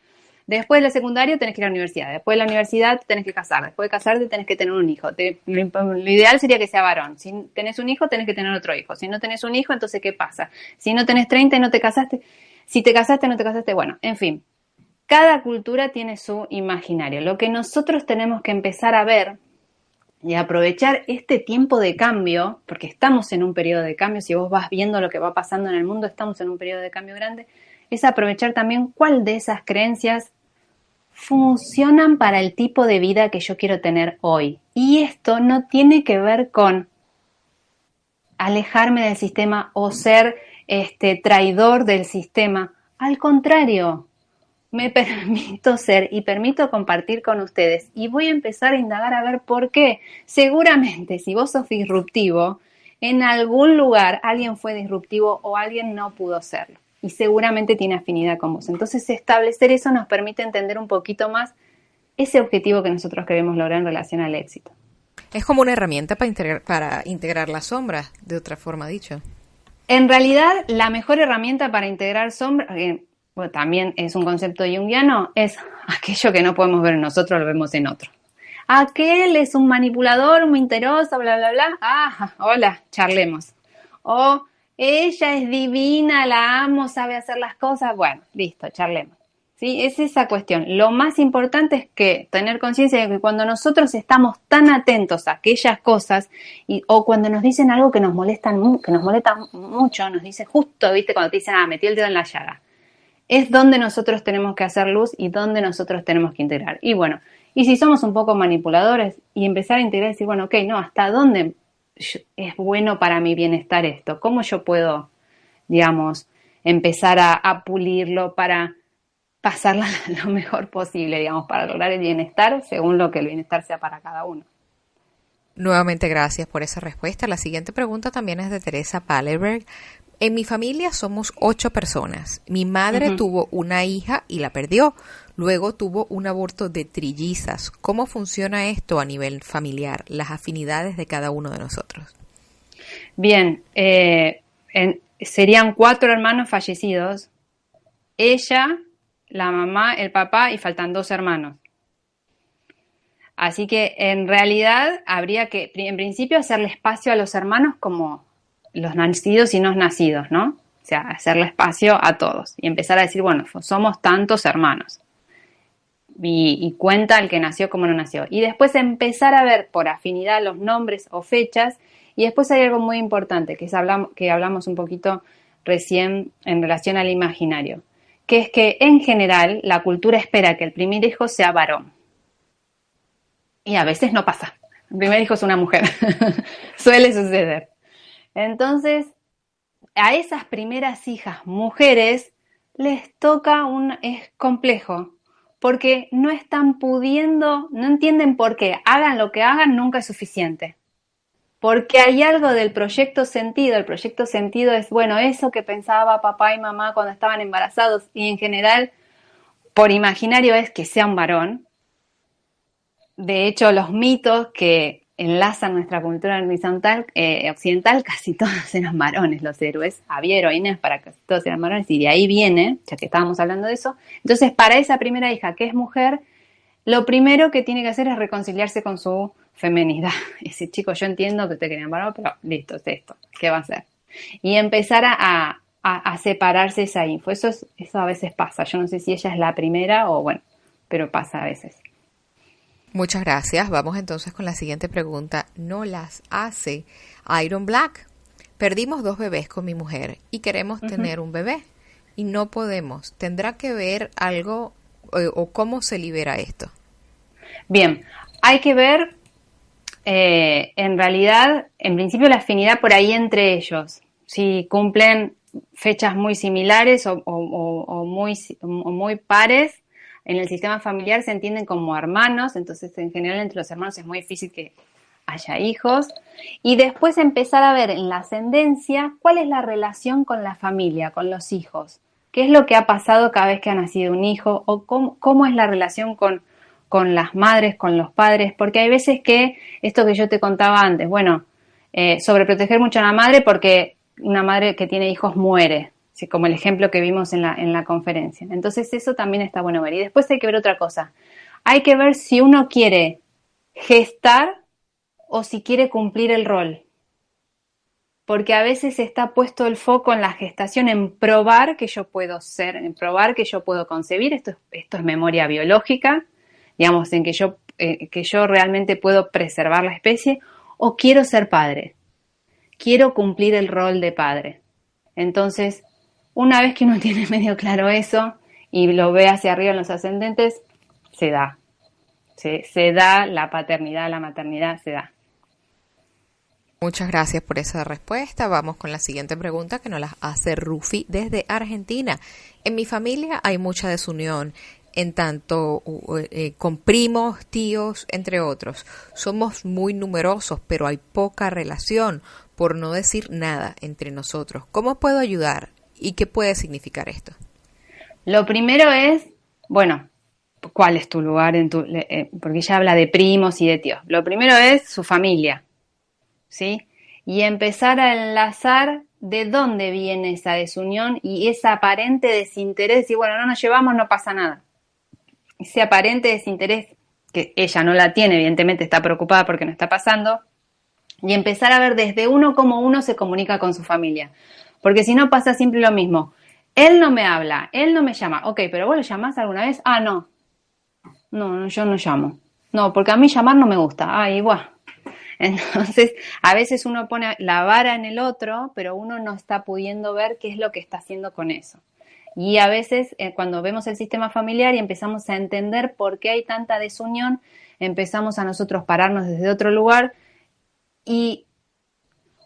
Después de la secundaria tenés que ir a la universidad, después de la universidad tenés que casar, después de casarte tenés que tener un hijo. lo, ideal sería que sea varón. Si tenés un hijo, tenés que tener otro hijo. Si no tenés un hijo, entonces ¿qué pasa? Si no tenés 30 y no te casaste, si te casaste no te casaste, bueno, en fin. Cada cultura tiene su imaginario. Lo que nosotros tenemos que empezar a ver y aprovechar este tiempo de cambio, porque estamos en un periodo de cambio, si vos vas viendo lo que va pasando en el mundo, estamos en un periodo de cambio grande, es aprovechar también cuál de esas creencias funcionan para el tipo de vida que yo quiero tener hoy. Y esto no tiene que ver con alejarme del sistema o ser este traidor del sistema. Al contrario, me permito ser y permito compartir con ustedes y voy a empezar a indagar a ver por qué. Seguramente si vos sos disruptivo, en algún lugar alguien fue disruptivo o alguien no pudo serlo y seguramente tiene afinidad con vos. Entonces, establecer eso nos permite entender un poquito más ese objetivo que nosotros queremos lograr en relación al éxito. Es como una herramienta para integrar, para integrar las sombras, de otra forma dicho. En realidad, la mejor herramienta para integrar sombras, eh, también es un concepto junguiano, es aquello que no podemos ver en nosotros, lo vemos en otro. Aquel es un manipulador, muy mentiroso, bla, bla, bla. Ah, hola, charlemos. O ella es divina, la amo, sabe hacer las cosas. Bueno, listo, charlemos. ¿Sí? Es esa cuestión. Lo más importante es que tener conciencia de que cuando nosotros estamos tan atentos a aquellas cosas y, o cuando nos dicen algo que nos molestan, que nos molesta mucho, nos dice justo, viste, cuando te dicen, ah, metí el dedo en la llaga, es donde nosotros tenemos que hacer luz y donde nosotros tenemos que integrar. Y bueno, y si somos un poco manipuladores y empezar a integrar y decir, bueno, ok, no, ¿hasta dónde es bueno para mi bienestar esto? ¿Cómo yo puedo, digamos, empezar a, pulirlo para pasarla lo mejor posible, digamos, para lograr el bienestar según lo que el bienestar sea para cada uno? Nuevamente gracias por esa respuesta. La siguiente pregunta también es de Teresa Pallerberg. En mi familia somos ocho personas. Mi madre tuvo una hija y la perdió. Luego tuvo un aborto de trillizas. ¿Cómo funciona esto a nivel familiar, las afinidades de cada uno de nosotros? Bien, eh, serían cuatro hermanos fallecidos. Ella, la mamá, el papá y faltan dos hermanos. Así que en realidad habría que, en principio, hacerle espacio a los hermanos como los nacidos y no nacidos, ¿no? O sea, hacerle espacio a todos y empezar a decir, bueno, somos tantos hermanos y, cuenta el que nació como no nació. Y después empezar a ver por afinidad los nombres o fechas. Y después hay algo muy importante que, es hablamos, que hablamos un poquito recién en relación al imaginario, que es que en general la cultura espera que el primer hijo sea varón. Y a veces no pasa. El primer hijo es una mujer. Suele suceder. Entonces, a esas primeras hijas mujeres les toca un es complejo, porque no están pudiendo, no entienden por qué, hagan lo que hagan, nunca es suficiente. Porque hay algo del proyecto sentido, el proyecto sentido es, bueno, eso que pensaba papá y mamá cuando estaban embarazados y en general, por imaginario es que sea un varón. De hecho, los mitos que enlazan nuestra cultura horizontal, eh, occidental, casi todos eran varones los héroes. Había heroínas para que todos eran varones y de ahí viene, ya que estábamos hablando de eso. Entonces, para esa primera hija que es mujer, lo primero que tiene que hacer es reconciliarse con su femenidad. Y decir, chicos, yo entiendo que usted quería varón, pero listo, es esto, ¿qué va a hacer? Y empezar a, a, separarse esa info. Eso, eso a veces pasa. Yo no sé si ella es la primera o bueno, pero pasa a veces. Muchas gracias. Vamos entonces con la siguiente pregunta. ¿No las hace Iron Black? Perdimos dos bebés con mi mujer y queremos tener un bebé y no podemos. ¿Tendrá que ver algo o, cómo se libera esto? Bien, hay que ver eh, en realidad, en principio, la afinidad por ahí entre ellos. Si cumplen fechas muy similares o, muy, o muy pares, en el sistema familiar se entienden como hermanos, entonces en general entre los hermanos es muy difícil que haya hijos. Y después empezar a ver en la ascendencia cuál es la relación con la familia, con los hijos. ¿Qué es lo que ha pasado cada vez que ha nacido un hijo? ¿O cómo, es la relación con, con las madres, con los padres? Porque hay veces que, esto que yo te contaba antes, bueno, eh, sobreproteger mucho a la madre porque una madre que tiene hijos muere como el ejemplo que vimos en la, en la conferencia. Entonces eso también está bueno ver. Y después hay que ver otra cosa. Hay que ver si uno quiere gestar o si quiere cumplir el rol. Porque a veces está puesto el foco en la gestación, en probar que yo puedo ser, en probar que yo puedo concebir. Esto es, esto es memoria biológica, digamos, en que yo, eh, que yo realmente puedo preservar la especie. O quiero ser padre. Quiero cumplir el rol de padre. Entonces, una vez que uno tiene medio claro eso y lo ve hacia arriba en los ascendentes, se da. Se, da la paternidad, la maternidad, se da. Muchas gracias por esa respuesta. Vamos con la siguiente pregunta que nos la hace Rufi desde Argentina. En mi familia hay mucha desunión en tanto eh, con primos, tíos, entre otros. Somos muy numerosos, pero hay poca relación, por no decir nada, entre nosotros. ¿Cómo puedo ayudar? ¿Y qué puede significar esto? Lo primero es, bueno, ¿cuál es tu lugar en tu, eh, porque ella habla de primos y de tíos. Lo primero es su familia, ¿sí? Y empezar a enlazar de dónde viene esa desunión y esa aparente desinterés y bueno, no nos llevamos, no pasa nada. Ese aparente desinterés que ella no la tiene, evidentemente está preocupada porque no está pasando, y empezar a ver desde uno cómo uno se comunica con su familia. Porque si no pasa siempre lo mismo. Él no me habla, él no me llama. Ok, pero vos lo llamás alguna vez. Ah, no. No, yo no llamo. No, porque a mí llamar no me gusta. Ah, igual. Entonces, a veces uno pone la vara en el otro, pero uno no está pudiendo ver qué es lo que está haciendo con eso. Y a veces, eh, cuando vemos el sistema familiar y empezamos a entender por qué hay tanta desunión, empezamos a nosotros pararnos desde otro lugar y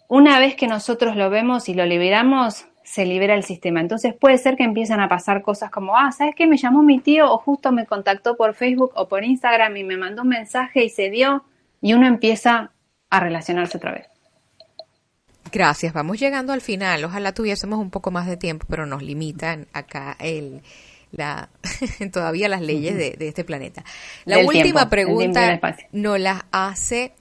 una vez que nosotros lo vemos y lo liberamos, se libera el sistema. Entonces puede ser que empiezan a pasar cosas como, ah, ¿sabes qué? Me llamó mi tío o justo me contactó por Facebook o por Instagram y me mandó un mensaje y se dio y uno empieza a relacionarse otra vez. Gracias, vamos llegando al final. Ojalá tuviésemos un poco más de tiempo, pero nos limitan acá el, la, todavía las leyes de, este planeta. La última pregunta nos la hace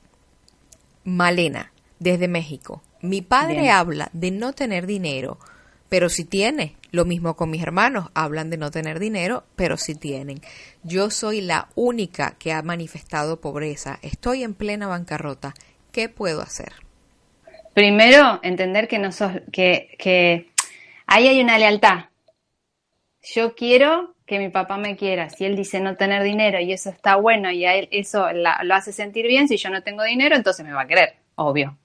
Malena desde México. Mi padre habla de no tener dinero, pero si tiene. Lo mismo con mis hermanos, hablan de no tener dinero, pero si tienen. Yo soy la única que ha manifestado pobreza. Estoy en plena bancarrota. ¿Qué puedo hacer? Primero, entender que no sos, que, que ahí hay una lealtad. Yo quiero que mi papá me quiera. Si él dice no tener dinero y eso está bueno y a él eso lo hace sentir bien, si yo no tengo dinero, entonces me va a querer, obvio.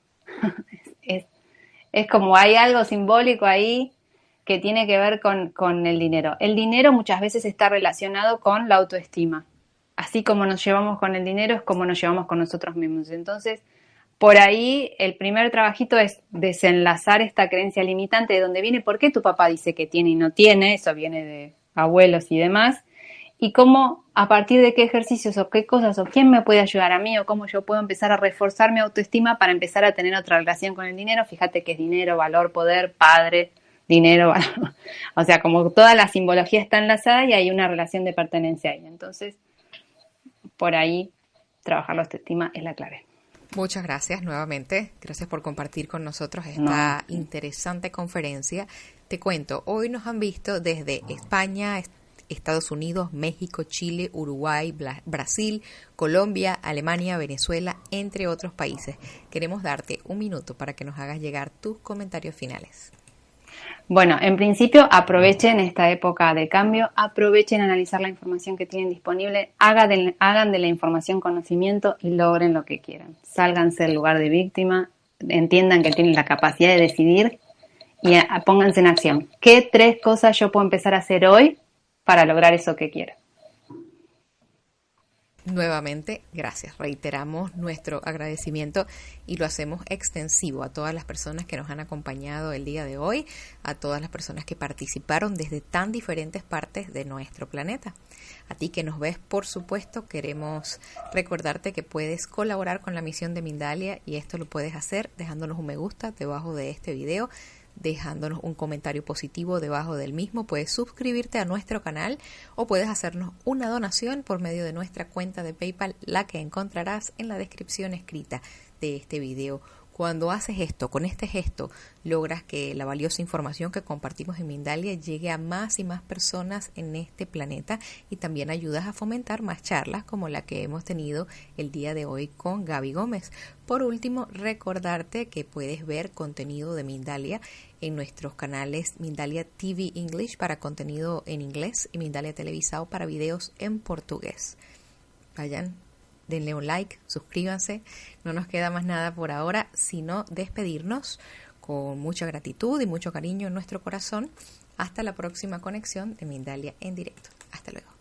es, es, como hay algo simbólico ahí que tiene que ver con, con el dinero. El dinero muchas veces está relacionado con la autoestima. Así como nos llevamos con el dinero es como nos llevamos con nosotros mismos. Entonces, por ahí el primer trabajito es desenlazar esta creencia limitante de donde viene, por qué tu papá dice que tiene y no tiene, eso viene de abuelos y demás, y cómo a partir de qué ejercicios o qué cosas o quién me puede ayudar a mí o cómo yo puedo empezar a reforzar mi autoestima para empezar a tener otra relación con el dinero. Fíjate que es dinero, valor, poder, padre, dinero, valor. o sea, como toda la simbología está enlazada y hay una relación de pertenencia ahí. Entonces, por ahí trabajar la autoestima es la clave. Muchas gracias nuevamente. Gracias por compartir con nosotros esta interesante conferencia. Te cuento, hoy nos han visto desde España, Estados Unidos, México, Chile, Uruguay, Brasil, Colombia, Alemania, Venezuela, entre otros países. Queremos darte un minuto para que nos hagas llegar tus comentarios finales. Bueno, en principio aprovechen esta época de cambio, aprovechen analizar la información que tienen disponible, hagan de, hagan de la información conocimiento y logren lo que quieran. Sálganse del lugar de víctima, entiendan que tienen la capacidad de decidir y pónganse en acción. ¿Qué tres cosas yo puedo empezar a hacer hoy para lograr eso que quiero? Nuevamente, gracias. Reiteramos nuestro agradecimiento y lo hacemos extensivo a todas las personas que nos han acompañado el día de hoy, a todas las personas que participaron desde tan diferentes partes de nuestro planeta. A ti que nos ves, por supuesto, queremos recordarte que puedes colaborar con la misión de Mindalia y esto lo puedes hacer dejándonos un me gusta debajo de este video dejándonos un comentario positivo debajo del mismo. Puedes suscribirte a nuestro canal o puedes hacernos una donación por medio de nuestra cuenta de PayPal, la que encontrarás en la descripción escrita de este video cuando haces esto, con este gesto, logras que la valiosa información que compartimos en Mindalia llegue a más y más personas en este planeta y también ayudas a fomentar más charlas como la que hemos tenido el día de hoy con Gaby Gómez. Por último, recordarte que puedes ver contenido de Mindalia en nuestros canales Mindalia TV English para contenido en inglés y Mindalia Televisado para videos en portugués. Vayan denle un like, suscríbanse. No nos queda más nada por ahora, sino despedirnos con mucha gratitud y mucho cariño en nuestro corazón. Hasta la próxima conexión de Mindalia en directo. Hasta luego.